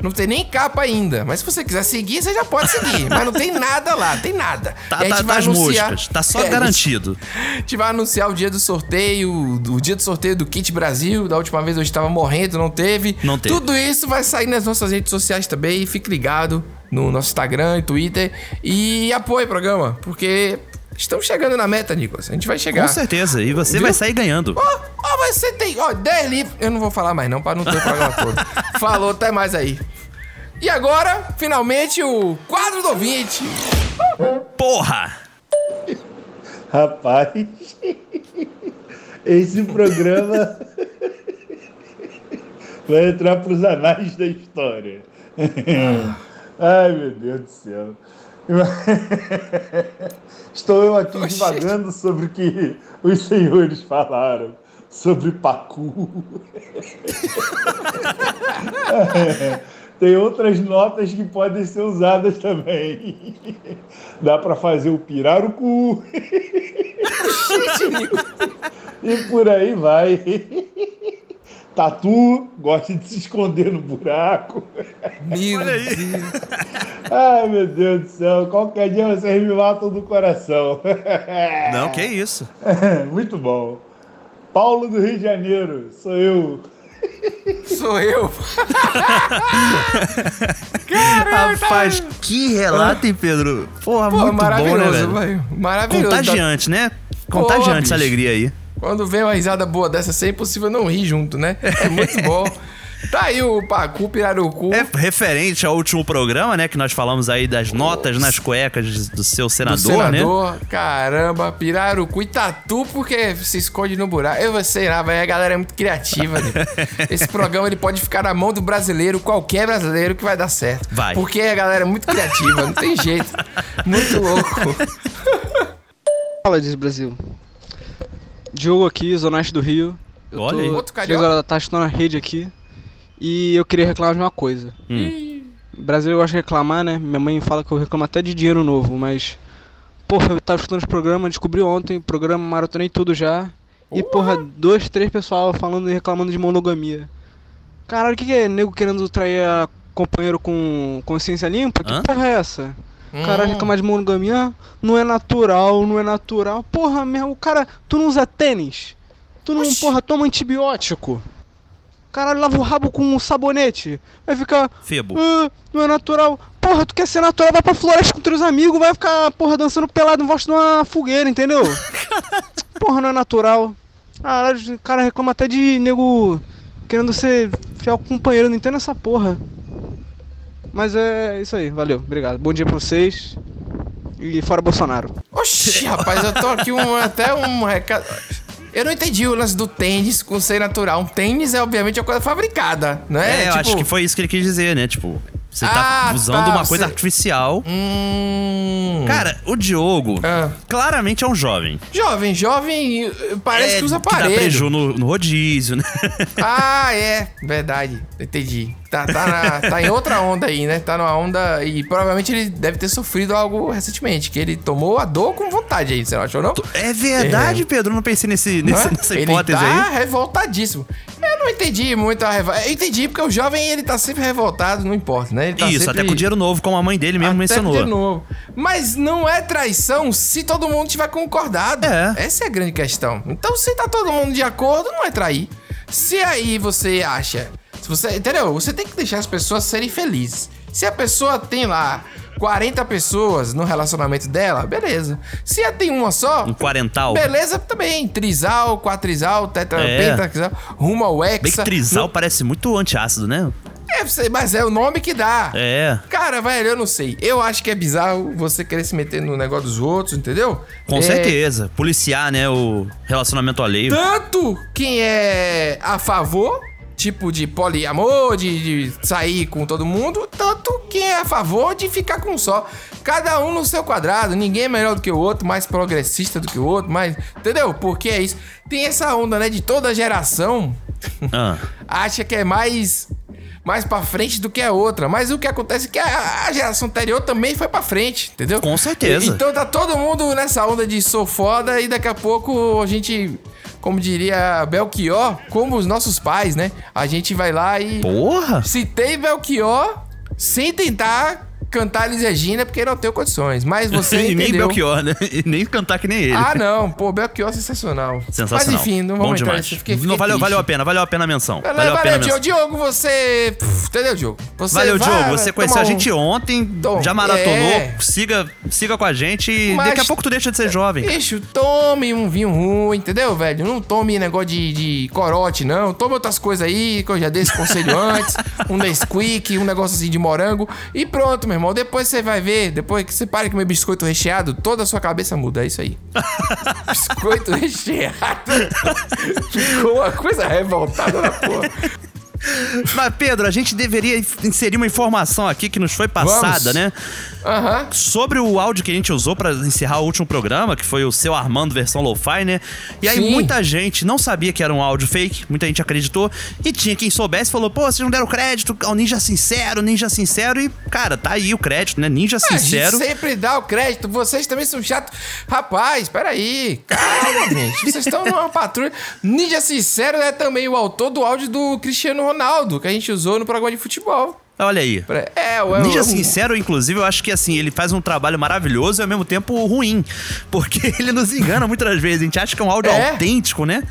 Não tem nem capa ainda, mas se você quiser seguir, você já pode seguir. mas não tem nada lá, tem nada. Tá, E a gente tá, vai tá anunciar- moscas, tá só É, garantido. a gente vai anunciar o dia do sorteio, o dia do sorteio do Kit Brasil. Da última vez eu estava morrendo, não teve. Não teve. Tudo isso vai sair nas nossas redes sociais também. Fique ligado no nosso Instagram e Twitter. E apoie o programa, porque estamos chegando na meta, Nicolas. A gente vai chegar. Com certeza. E você Viu? vai sair ganhando. Ó, ó, você tem, ó, 10 livros. Eu não vou falar mais não, para não ter o programa todo. Falou, até mais aí. E agora, finalmente, o quadro do ouvinte. Porra! Rapaz, esse programa vai entrar pros anais da história. Ai, meu Deus do céu. Estou eu aqui divagando sobre o que os senhores falaram sobre Pacu. Tem outras notas que podem ser usadas também. Dá para fazer o pirarucu. e por aí vai. Tatu gosta de se esconder no buraco. Meu Ai, meu Deus do céu. Qualquer dia vocês me matam do coração. Não, que isso. Muito bom. Paulo do Rio de Janeiro, sou eu. Sou eu. Rapaz, que relato, hein, Pedro? Porra, Pô, muito bom, né, maravilhoso, velho? Maravilhoso. Contagiante, né? Pô, Contagiante bicho. essa alegria aí. Quando vem uma risada boa dessa, é impossível não rir junto, né? É muito bom. Tá aí o Pacu, Pirarucu. É referente ao último programa, né? Que nós falamos aí das notas nas cuecas do seu do senador, né? senador, caramba, Pirarucu e Tatu, porque se esconde no buraco. Eu sei lá, velho, a galera é muito criativa. né? Esse programa ele pode ficar na mão do brasileiro, qualquer brasileiro, que vai dar certo. Vai. Porque a galera é muito criativa, não tem jeito. Muito louco. Fala disso, Brasil. Diogo aqui, Zona Oeste do Rio. Eu Olha tô aí. Outro três carioca. horas da tarde, tô na rede aqui. E eu queria reclamar de uma coisa. Hum. Brasil gosta de reclamar, né? Minha mãe fala que eu reclamo até de dinheiro novo, mas. Porra, eu tava escutando os programas, descobri ontem, o programa maratonei tudo já. E, porra, dois, três pessoal falando e reclamando de monogamia. Caralho, o que, que é nego querendo trair a companheiro com consciência limpa? Que Hã? porra é essa? O cara Hum. reclamar de monogamia, não é natural, não é natural. Porra, meu, o cara, tu não usa tênis? Tu não, porra, toma antibiótico? Caralho, lava o rabo com um sabonete. Vai ficar. Febo. "Ah, não é natural. Porra, tu quer ser natural, vai pra floresta com teus amigos, vai ficar, porra, dançando pelado embaixo de uma fogueira, entendeu? porra, não é natural. Caralho, o cara reclama até de nego querendo ser fiel companheiro, não entendo essa porra. Mas é isso aí, valeu, obrigado. Bom dia pra vocês. E fora Bolsonaro. Oxi, rapaz, eu tô aqui um, até um recado. Eu não entendi o lance do tênis com ser natural. Um tênis é, obviamente, uma coisa fabricada, não é? É, eu Tipo, acho que foi isso que ele quis dizer, né? Tipo, você tá Ah, usando tá, uma coisa você- artificial. Hum. Cara, o Diogo claramente é um jovem. Jovem, jovem, parece É, que usa Que dá aparelho. preju no, no rodízio, né? Ah, é. Verdade. Entendi. Tá, tá, na- tá em outra onda aí, né? Tá numa onda. E provavelmente ele deve ter sofrido algo recentemente. Que ele tomou a dor com vontade aí, você não achou, não? É verdade, Pedro. Não pensei nesse, nesse- é? nessa ele hipótese tá aí. revoltadíssimo. Eu não entendi muito a revolta. Eu entendi porque o jovem ele tá sempre revoltado, não importa, né? Tá Isso, sempre... até com dinheiro novo, como a mãe dele mesmo Até mencionou. de novo. Mas não é traição se todo mundo tiver concordado. Essa é a grande questão. Então, se tá todo mundo de acordo, não é trair. Se aí você acha. Se você, entendeu? Você tem que deixar as pessoas serem felizes. Se a pessoa tem lá 40 pessoas no relacionamento dela, beleza. Se ela tem uma só, Um quarental. beleza também. Trisal, quatrisal, tetra, É. pentatrisal, rumo ao hexa. Bem que trisal parece muito antiácido, né? É, mas é o nome que dá. É. Cara, velho, eu não sei. Eu acho que é bizarro você querer se meter no negócio dos outros, entendeu? Com É, certeza. Policiar, né? O relacionamento alheio. Tanto quem é a favor, tipo de poliamor, de, de sair com todo mundo, tanto quem é a favor de ficar com um só. Cada um no seu quadrado, ninguém é melhor do que o outro, mais progressista do que o outro, mais. Entendeu? Porque é isso. Tem essa onda, né, de toda geração Ah. acha que é mais mais para frente do que a outra, mas o que acontece é que a, a geração anterior também foi para frente, entendeu? Com certeza. E- Então tá todo mundo nessa onda de sou foda e daqui a pouco a gente, como diria Belchior, como os nossos pais, né? A gente vai lá e Porra! Citei Belchior sem tentar cantar Elis Regina porque não tenho condições. Mas você e nem entendeu. Belchior, né? E nem cantar que nem ele. Ah, não. Pô, Belchior é sensacional. Sensacional. Mas enfim, não Bom vamos entrar nisso. Fiquei, não fiquei valeu, triste. valeu a pena, valeu a pena a menção. Valeu, valeu a pena a valeu, menção. Diogo, Diogo, você. Pff, Entendeu, Diogo? Você Valeu, vai Diogo. Você conheceu tomar a um- gente ontem, Tom, já maratonou. é. Siga, siga com a gente e Mas- daqui a pouco tu deixa de ser jovem. Bicho, tome um vinho ruim, entendeu, velho? Não tome negócio de, de corote, não. Tome outras coisas aí, que eu já dei esse conselho antes. Um Nesquik, um negócio assim de morango. E pronto, meu irmão. Depois você vai ver, depois que você para de comer biscoito recheado, toda a sua cabeça muda. É isso aí. biscoito recheado. Ficou uma coisa revoltada na porra. Mas, Pedro, a gente deveria inserir uma informação aqui que nos foi passada, Vamos. né? Aham. Sobre o áudio que a gente usou pra encerrar o último programa, que foi o seu Armando versão lo-fi, né? E aí Sim. muita gente não sabia que era um áudio fake, muita gente acreditou. E tinha quem soubesse e falou: pô, vocês não deram crédito ao Ninja Sincero, Ninja Sincero. E, cara, tá aí o crédito, né? Ninja A Sincero. gente sempre dá o crédito, vocês também são chatos. Rapaz, peraí. Calma, gente. Vocês estão numa patrulha. Ninja Sincero é também o autor do áudio do Cristiano Ronaldo, que a gente usou no programa de futebol. Olha aí. É, o Ninja o- Sincero, inclusive, eu acho que assim, ele faz um trabalho maravilhoso e ao mesmo tempo ruim. Porque ele nos engana muitas vezes. A gente acha que é um áudio É. autêntico, né?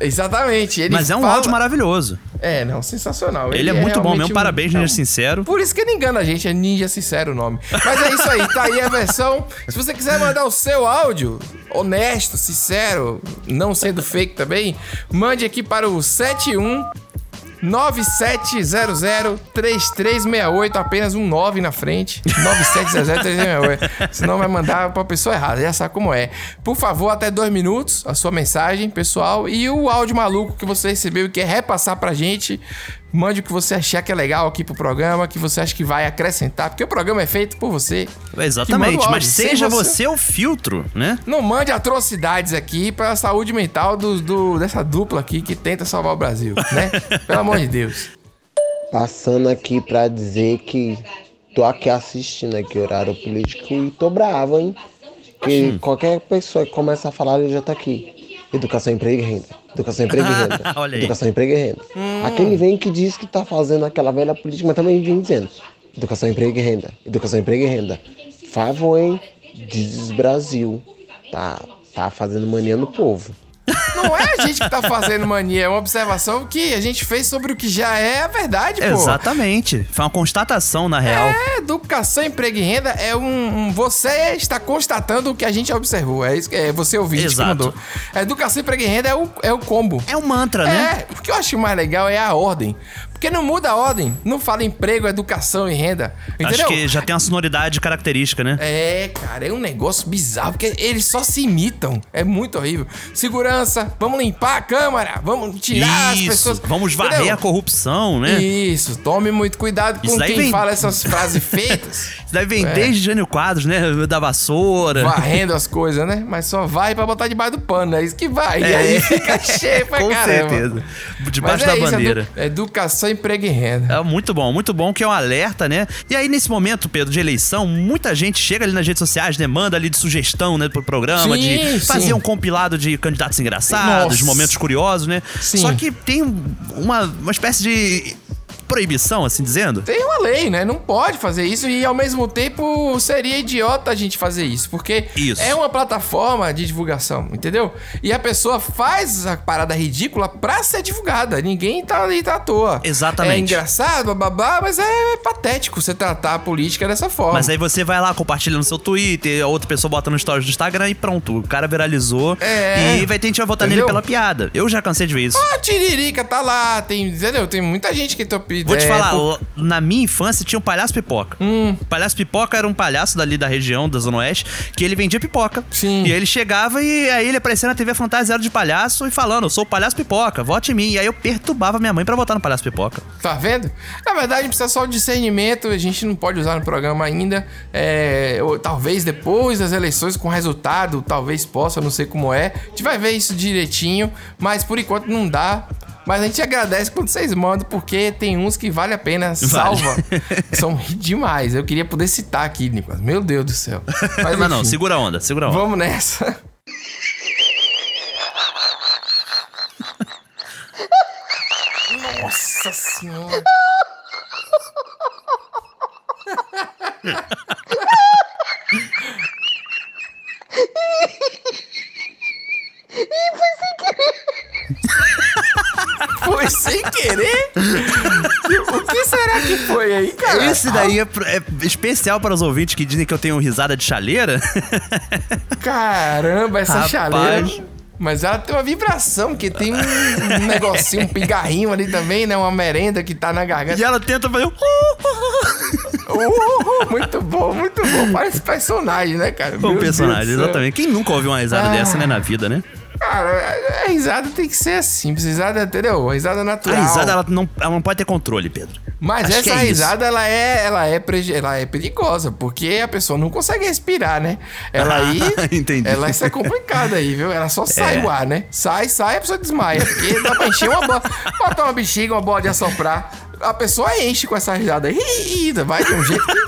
Exatamente. Ele Mas é um fala- áudio maravilhoso. É, não, sensacional. Ele, é muito bom mesmo. um- Parabéns, é Ninja Sincero. Por isso que ele engana a gente, é Ninja Sincero o nome. Mas é isso aí, tá aí a versão. Se você quiser mandar o seu áudio, honesto, sincero, não sendo fake também, mande aqui para o 71 97003368, apenas um 9 na frente. 97003368. Senão vai mandar pra pessoa errada, já sabe como é. Por favor, até dois minutos a sua mensagem, pessoal. E o áudio maluco que você recebeu e quer repassar pra gente. Mande o que você achar que é legal aqui pro programa, que você acha que vai acrescentar, porque o programa é feito por você. Manda Exatamente, o áudio. mas seja você... o filtro, né? Não mande atrocidades aqui pra saúde mental do, do- dessa dupla aqui que tenta salvar o Brasil, né? Pelo amor de Deus. Passando aqui pra dizer que tô aqui assistindo aqui horário político e tô bravo, hein? Que qualquer pessoa que começa a falar, ele já tá aqui. Educação, emprego e renda. Educação, emprego e renda. Olha aí. Educação, emprego e renda. Aquele vem que diz que tá fazendo aquela velha política, mas também vem dizendo. Educação, emprego e renda. Educação, emprego e renda. Favor, hein? Diz Brasil. Tá, tá fazendo mania no povo. Não é a gente que tá fazendo mania, é uma observação que a gente fez sobre o que já é a verdade, pô. Exatamente. Foi uma constatação, na real. É, educação, emprego e renda é um, um- Você está constatando o que a gente observou. É isso que é você ouvinte que Exato. mandou. A educação, emprego e renda é o, é o combo. É um mantra, né? É, o que eu acho mais legal é a ordem. Porque não muda a ordem. Não fala emprego, educação e renda. Entendeu? Acho que já tem uma sonoridade característica, né? É, cara, é um negócio bizarro, porque eles só se imitam. É muito horrível. Segurança, vamos limpar a câmara, vamos tirar as Isso, pessoas. vamos varrer Entendeu? a corrupção, né? Isso, tome muito cuidado Isso com quem vem- fala essas frases feitas. Isso daí vem É. desde Jânio Quadros, né? Da vassoura. Varrendo as coisas, né? Mas só vai pra botar debaixo do pano, é isso que vai. E É. aí fica cheio pra Com caramba. certeza. Debaixo Mas da é isso, bandeira. edu- educação, emprego e renda. É muito bom, muito bom, que é um alerta, né? E aí, nesse momento, Pedro, de eleição, muita gente chega ali nas redes sociais, né? Manda ali de sugestão, né, pro programa, Sim, de fazer sim. um compilado de candidatos engraçados, Nossa. momentos curiosos, né? Sim. Só que tem uma, uma espécie de proibição, assim dizendo. Tem uma lei, né? Não pode fazer isso e ao mesmo tempo seria idiota a gente fazer isso, porque Isso. é uma plataforma de divulgação, entendeu? E a pessoa faz a parada ridícula pra ser divulgada. Ninguém tá ali tá à toa. Exatamente. É engraçado, babá, mas é patético você tratar a política dessa forma. Mas aí você vai lá, compartilha no seu Twitter, a outra pessoa bota no stories do Instagram e pronto. O cara viralizou. É. E vai ter gente que vai votar Entendeu? nele pela piada. Eu já cansei de ver isso. A Tiririca tá lá, tem, entendeu? Tem muita gente que topi, Vou te é, falar, por- na minha infância tinha um palhaço pipoca. Hum. O palhaço pipoca era um palhaço dali da região, da Zona Oeste, que ele vendia pipoca. Sim. E ele chegava e aí ele aparecia na TV fantasiado de palhaço e falando: Eu sou o palhaço pipoca, vote em mim. E aí eu perturbava minha mãe pra votar no palhaço pipoca. Tá vendo? Na verdade, precisa só de discernimento, a gente não pode usar no programa ainda. É, ou talvez depois das eleições, com resultado, talvez possa, não sei como é. A gente vai ver isso direitinho, mas por enquanto não dá. Mas a gente agradece quando vocês mandam, porque tem uns que vale a pena, salva. São demais. Eu queria poder citar aqui, Nicolas. Meu Deus do céu. Mas, não, segura a onda, segura a onda. Vamos nessa. Nossa senhora. E foi sem querer o que será que foi aí, cara? Esse daí é, é especial para os ouvintes que dizem que eu tenho risada de chaleira. Caramba, essa Rapaz. chaleira. Mas ela tem uma vibração, que tem um, negocinho, um pigarrinho ali também, né? Uma merenda que tá na garganta. E ela tenta fazer. um Uh, muito bom, muito bom. Parece personagem, né, cara? Um personagem, exatamente. Quem nunca ouviu uma risada Ah. dessa, né, na vida, né? Cara, a a risada tem que ser assim. Risada, entendeu? Risada A natural. risada, ela não, ela não pode ter controle, Pedro. Mas Acho essa é isso. risada, ela é, ela, é ela é perigosa, porque a pessoa não consegue respirar, né? Ela aí. Entendi. Ela isso é complicada aí, viu? Ela só sai É. o ar, né? Sai, sai, a pessoa desmaia. Porque dá pra encher uma bola. Botar uma bexiga, uma bola de assoprar. A pessoa enche com essa risada aí. Ih, vai de um jeito que.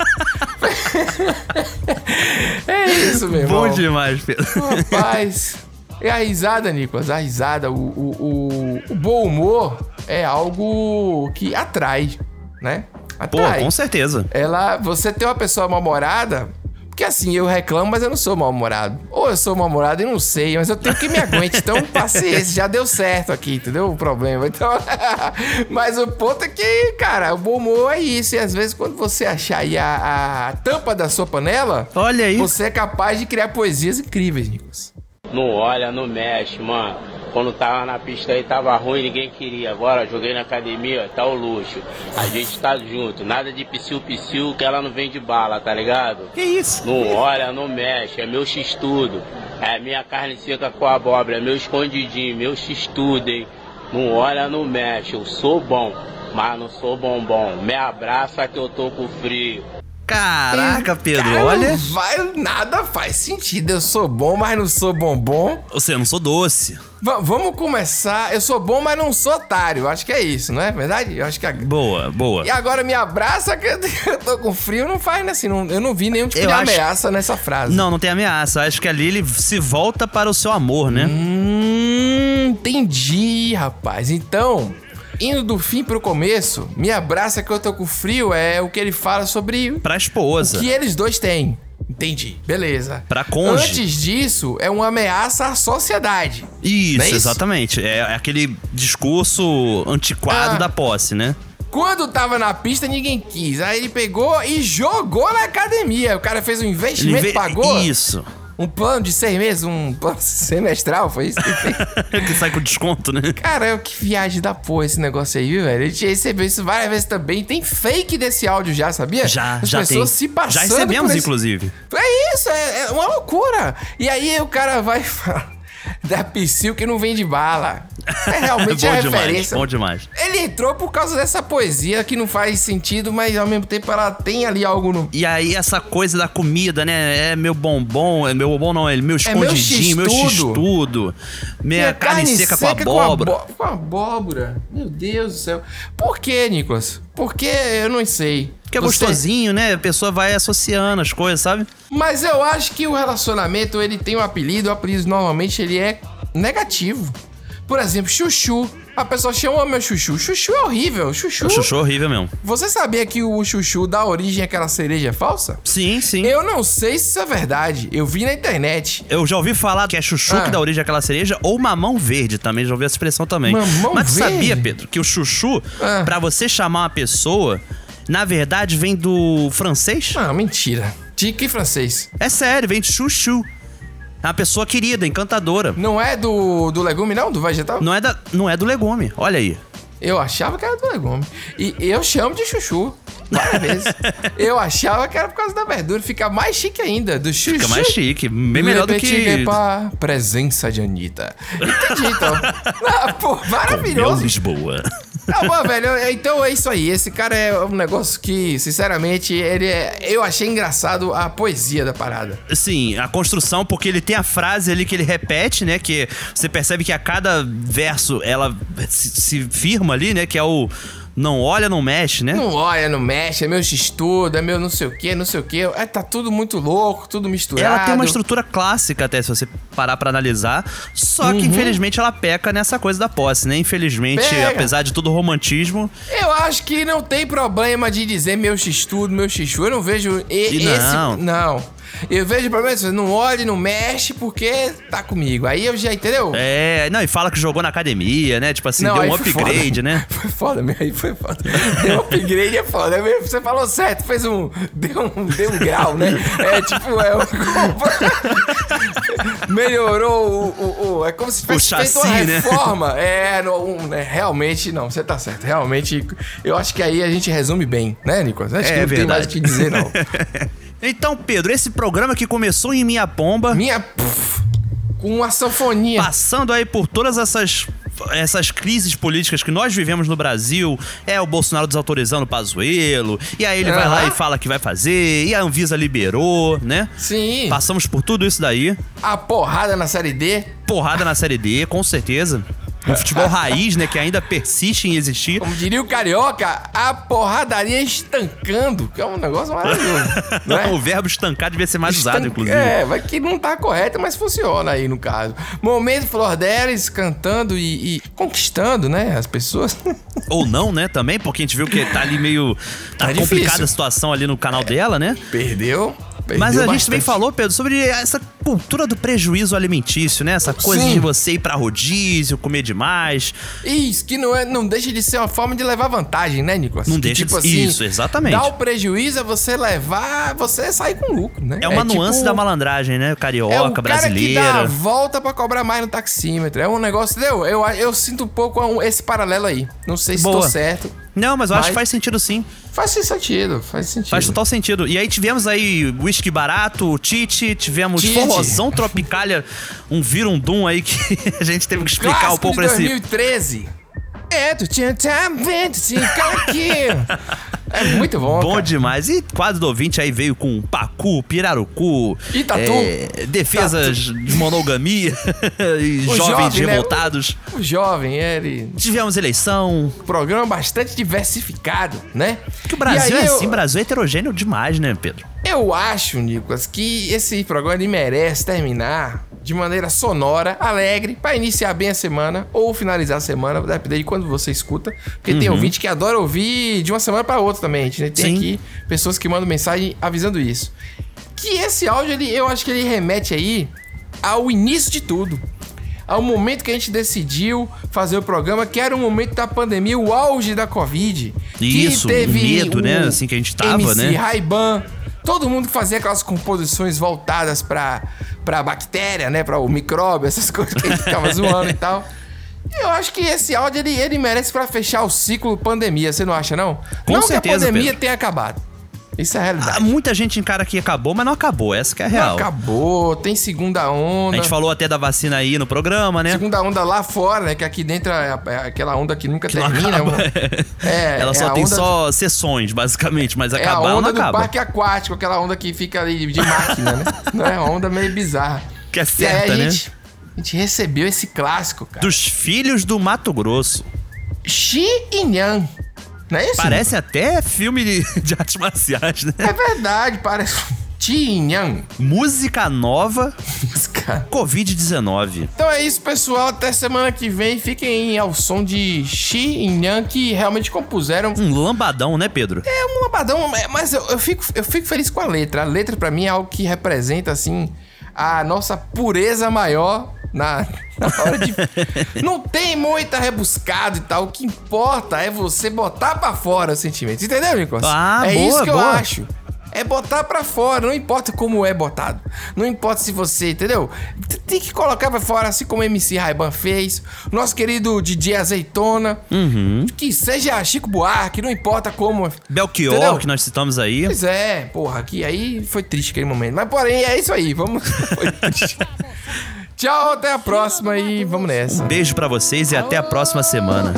é isso, meu irmão. Bom demais, Pedro. Rapaz. E a risada, Nicolas, a risada, o, o, o, o bom humor é algo que atrai, né? Pô, Atrai. com certeza. Ela, você tem uma pessoa mal-humorada, porque assim, eu reclamo, mas eu não sou mal-humorado. Ou eu sou mal-humorado e não sei, mas eu tenho que me aguente. Então, paciência, já deu certo aqui, entendeu? O problema. Então, mas o ponto é que, cara, o bom humor é isso. E às vezes, quando você achar aí a, a tampa da sua panela, Olha aí. você é capaz de criar poesias incríveis, Nicolas. Não olha, não mexe, mano. Quando tava na pista aí tava ruim, ninguém queria. Agora joguei na academia, tá o luxo. A gente tá junto, nada de psiu-psiu que ela não vem de bala, tá ligado? Que isso? Não olha, não mexe, é meu x-tudo. É minha carne seca com abóbora, é meu escondidinho, meu x-tudo, hein? Não olha, não mexe, eu sou bom, mas não sou bombom. Me abraça que eu tô com frio. Caraca, Pedro, Cara, olha. não vai, nada faz sentido. Eu sou bom, mas não sou bombom. Ou seja, eu não sou doce. Va- vamos começar. Eu sou bom, mas não sou otário. Acho que é isso, não é verdade? Eu acho que é. Boa, boa. E agora me abraça que eu tô com frio. Não faz, né? Assim, não, eu não vi nenhum tipo Eu de acho- ameaça nessa frase. Não, não tem ameaça. Acho que ali ele se volta para o seu amor, né? Hum, entendi, rapaz. Então, indo do fim pro começo, me abraça que eu tô com frio é o que ele fala sobre Pra esposa. o que eles dois têm. Entendi, beleza. Pra cônjuge. Antes disso, é uma ameaça à sociedade. Isso, é isso? exatamente. É aquele discurso antiquado Ah. da posse, né? Quando tava na pista, ninguém quis. Aí ele pegou e jogou na academia. O cara fez um investimento, vê- pagou. Isso. Um plano de seis meses, um plano semestral, foi isso que fez. que sai com desconto, né? Cara, que viagem da porra esse negócio aí, viu, velho? A gente recebeu isso várias vezes também. Tem fake desse áudio já, sabia? Já, As já pessoas tem. se passando Já recebemos, esse- inclusive. É isso, é, é uma loucura. E aí o cara vai falar da Psyu que não vende bala. É realmente bom a demais, referência. bom demais. Ele entrou por causa dessa poesia que não faz sentido, mas ao mesmo tempo ela tem ali algo no. E aí, essa coisa da comida, né? É meu bombom, é meu bombom não, é meu escondidinho, meu x-tudo. minha Minha carne, seca, com abóbora. abó- Com abóbora. Meu Deus do céu. Por que, Nicolas? Porque eu não sei. Porque é gostosinho, né? A pessoa vai associando as coisas, sabe? Mas eu acho que o relacionamento ele tem um apelido, o apelido normalmente ele é negativo. Por exemplo, chuchu. A pessoa chama meu chuchu. Chuchu é horrível. Chuchu. O chuchu é horrível mesmo. Você sabia que o chuchu dá origem àquela cereja falsa? Sim, sim. Eu não sei se isso é verdade. Eu vi na internet. Eu já ouvi falar que é chuchu Ah. que dá origem àquela cereja ou mamão verde também, já ouvi essa expressão também. Mamão Mas verde? sabia, Pedro, que o chuchu, Ah. pra você chamar uma pessoa, na verdade vem do francês? Ah, mentira. De que francês? É sério, vem de chuchu. É uma pessoa querida, encantadora. Não é do, do legume, não? Do vegetal? Não é, da, não é do legume, olha aí. Eu achava que era do legume. E eu chamo de chuchu. Várias vezes. Eu achava que era por causa da verdura. Fica mais chique ainda. Do chuchu. Fica mais chique, bem melhor do que... pra presença de Anitta. Entendi, então. Ah, pô, maravilhoso. Lisboa. Tá bom, velho. Então é isso aí. Esse cara é um negócio que, sinceramente, ele é... eu achei engraçado a poesia da parada. Sim, a construção, porque ele tem a frase ali que ele repete, né? Que você percebe que a cada verso ela se, firma ali, né? Que é o não olha, não mexe, né? Não olha, não mexe, é meu x-tudo, é meu não sei o que, não sei o que. É, tá tudo muito louco, tudo misturado. Ela tem uma estrutura clássica, até se você parar pra analisar. Só que, Uhum. infelizmente, ela peca nessa coisa da posse, né? Infelizmente, Pega. apesar de todo o romantismo. Eu acho que não tem problema de dizer meu x-tudo, meu x-chu. Eu não vejo e- E esse... não. Não. Eu vejo o problema, você não olha, não mexe, porque tá comigo. Aí eu já, entendeu? É, não, e fala que jogou na academia, né? Tipo assim, Não, deu um upgrade, foda. né? Foi foda, meu. Aí foi foda. Deu um upgrade é foda. É Você falou certo, fez um. Deu um, deu um grau, né? É tipo, é um. Melhorou o, o, o- É como se tivesse feito uma né? reforma. É, no- um, né, realmente, não, você tá certo. Realmente, eu acho que aí a gente resume bem, né, Nicolas? Acho que É não tem mais o verdade. que dizer, não. Então, Pedro, esse programa que começou em Minha Pomba. Minha. Com uma sanfonia. Passando aí por todas essas. Essas crises políticas que nós vivemos no Brasil, é o Bolsonaro desautorizando o Pazuello, e aí ele vai lá e fala que vai fazer, e a Anvisa liberou, né? Sim. Passamos por tudo isso daí. A porrada na série D. Porrada na Série D, com certeza. Um futebol raiz, né, que ainda persiste em existir. Como diria o carioca, a porradaria estancando, que é um negócio maravilhoso. não é? o verbo estancar devia ser mais usado, Estan- inclusive. É, vai que não tá correto, mas funciona aí no caso. Momento Flor Delis cantando e, e conquistando, né, as pessoas. Ou não, né, também, porque a gente viu que tá ali meio. Tá, Tá complicada a situação ali no canal dela, né? Perdeu. Mas a perdeu gente também bastante. falou, Pedro, sobre essa cultura do prejuízo alimentício, né? Essa coisa Sim. de você ir pra rodízio, comer demais. Isso, que não, é, não deixa de ser uma forma de levar vantagem, né, Nicolas? Não Que, deixa de- isso, exatamente. Dá o prejuízo é você levar, você sair com lucro, né? É uma nuance tipo- da malandragem, né? É o Carioca, cara que dá a brasileira. volta pra cobrar mais no taxímetro. É um negócio, entendeu? Eu, eu sinto um pouco esse paralelo aí. Não sei se Boa. tô certo. Não, mas eu acho Mas- que faz sentido sim. Faz sentido, faz sentido. Faz total sentido. E aí tivemos aí whisky barato, Tite, tivemos Tite. forrozão tropicalha, um virundum aí que a gente teve que explicar um pouco de esse... 2013. É, tu tinha vendo aqui. É muito bom. Bom cara. demais. E quadro do ouvinte aí veio com pacu, pirarucu, E tatu. é, defesas de monogamia e O jovens jovem, né? revoltados. O jovem, ele. Tivemos eleição. Programa bastante diversificado, né? Que o Brasil é eu- assim, o Brasil é heterogêneo demais, né, Pedro? Eu acho, Nicolas, que esse programa merece terminar de maneira sonora, alegre, pra iniciar bem a semana ou finalizar a semana, vai depender de quando você escuta. Porque tem Uhum. ouvinte que adora ouvir de uma semana pra outra também. A gente né? tem Sim. aqui pessoas que mandam mensagem avisando isso. Que esse áudio, ele, eu acho que ele remete aí ao início de tudo. Ao momento que a gente decidiu fazer o programa, que era o momento da pandemia, o auge da Covid. Isso, que o teve medo, né, assim, que a gente tava, MC né? Ray-Ban, todo mundo que fazia aquelas composições voltadas pra, pra bactéria, né? Pra o micróbio, essas coisas que a gente ficava zoando e tal. Eu acho que esse áudio ele, ele merece pra fechar o ciclo pandemia, você não acha, não? Com não certeza, que a pandemia Pedro. tenha acabado. Isso é a realidade. Ah, muita gente encara que acabou, mas não acabou. Essa que é a real. Não acabou, tem segunda onda. A gente falou até da vacina aí no programa, né? Segunda onda lá fora, né? Que aqui dentro é é aquela onda que nunca Que não termina. acaba. É, Ela é só a tem só sessões, basicamente, mas É a acabar não onda do acaba. parque aquático, aquela onda que fica ali de máquina, né? Não é uma onda meio bizarra. Que é certa, a né? gente, a gente recebeu esse clássico, cara. Dos filhos do Mato Grosso. Xi Inhan. Não é isso? Parece até filme de, de artes marciais, né? É verdade, parece. Tinham. Música nova, Covid-19. Então é isso, pessoal. Até semana que vem. Fiquem ao som de Xi Inhan, que realmente compuseram. Um lambadão, né, Pedro? É um lambadão, é, mas eu, eu fico, eu fico feliz com a letra. A letra, pra mim, é algo que representa, assim, a nossa pureza maior na, de. Não tem muita rebuscado e tal. O que importa é você botar pra fora os sentimentos. Entendeu, Nicolas? Ah, é boa, isso que eu boa. acho. É botar pra fora, não importa como é botado. Não importa se você, entendeu? Tem que colocar pra fora, assim como o MC Raiban fez. Nosso querido DJ Azeitona. Uhum. Que seja Chico Buarque, não importa como. Belchior, Entendeu? que nós citamos aí. Pois é, porra, aqui aí foi triste aquele momento. Mas porém, é isso aí, vamos. Foi triste. Tchau, até a próxima e vamos nessa. Um beijo pra vocês e até a próxima semana.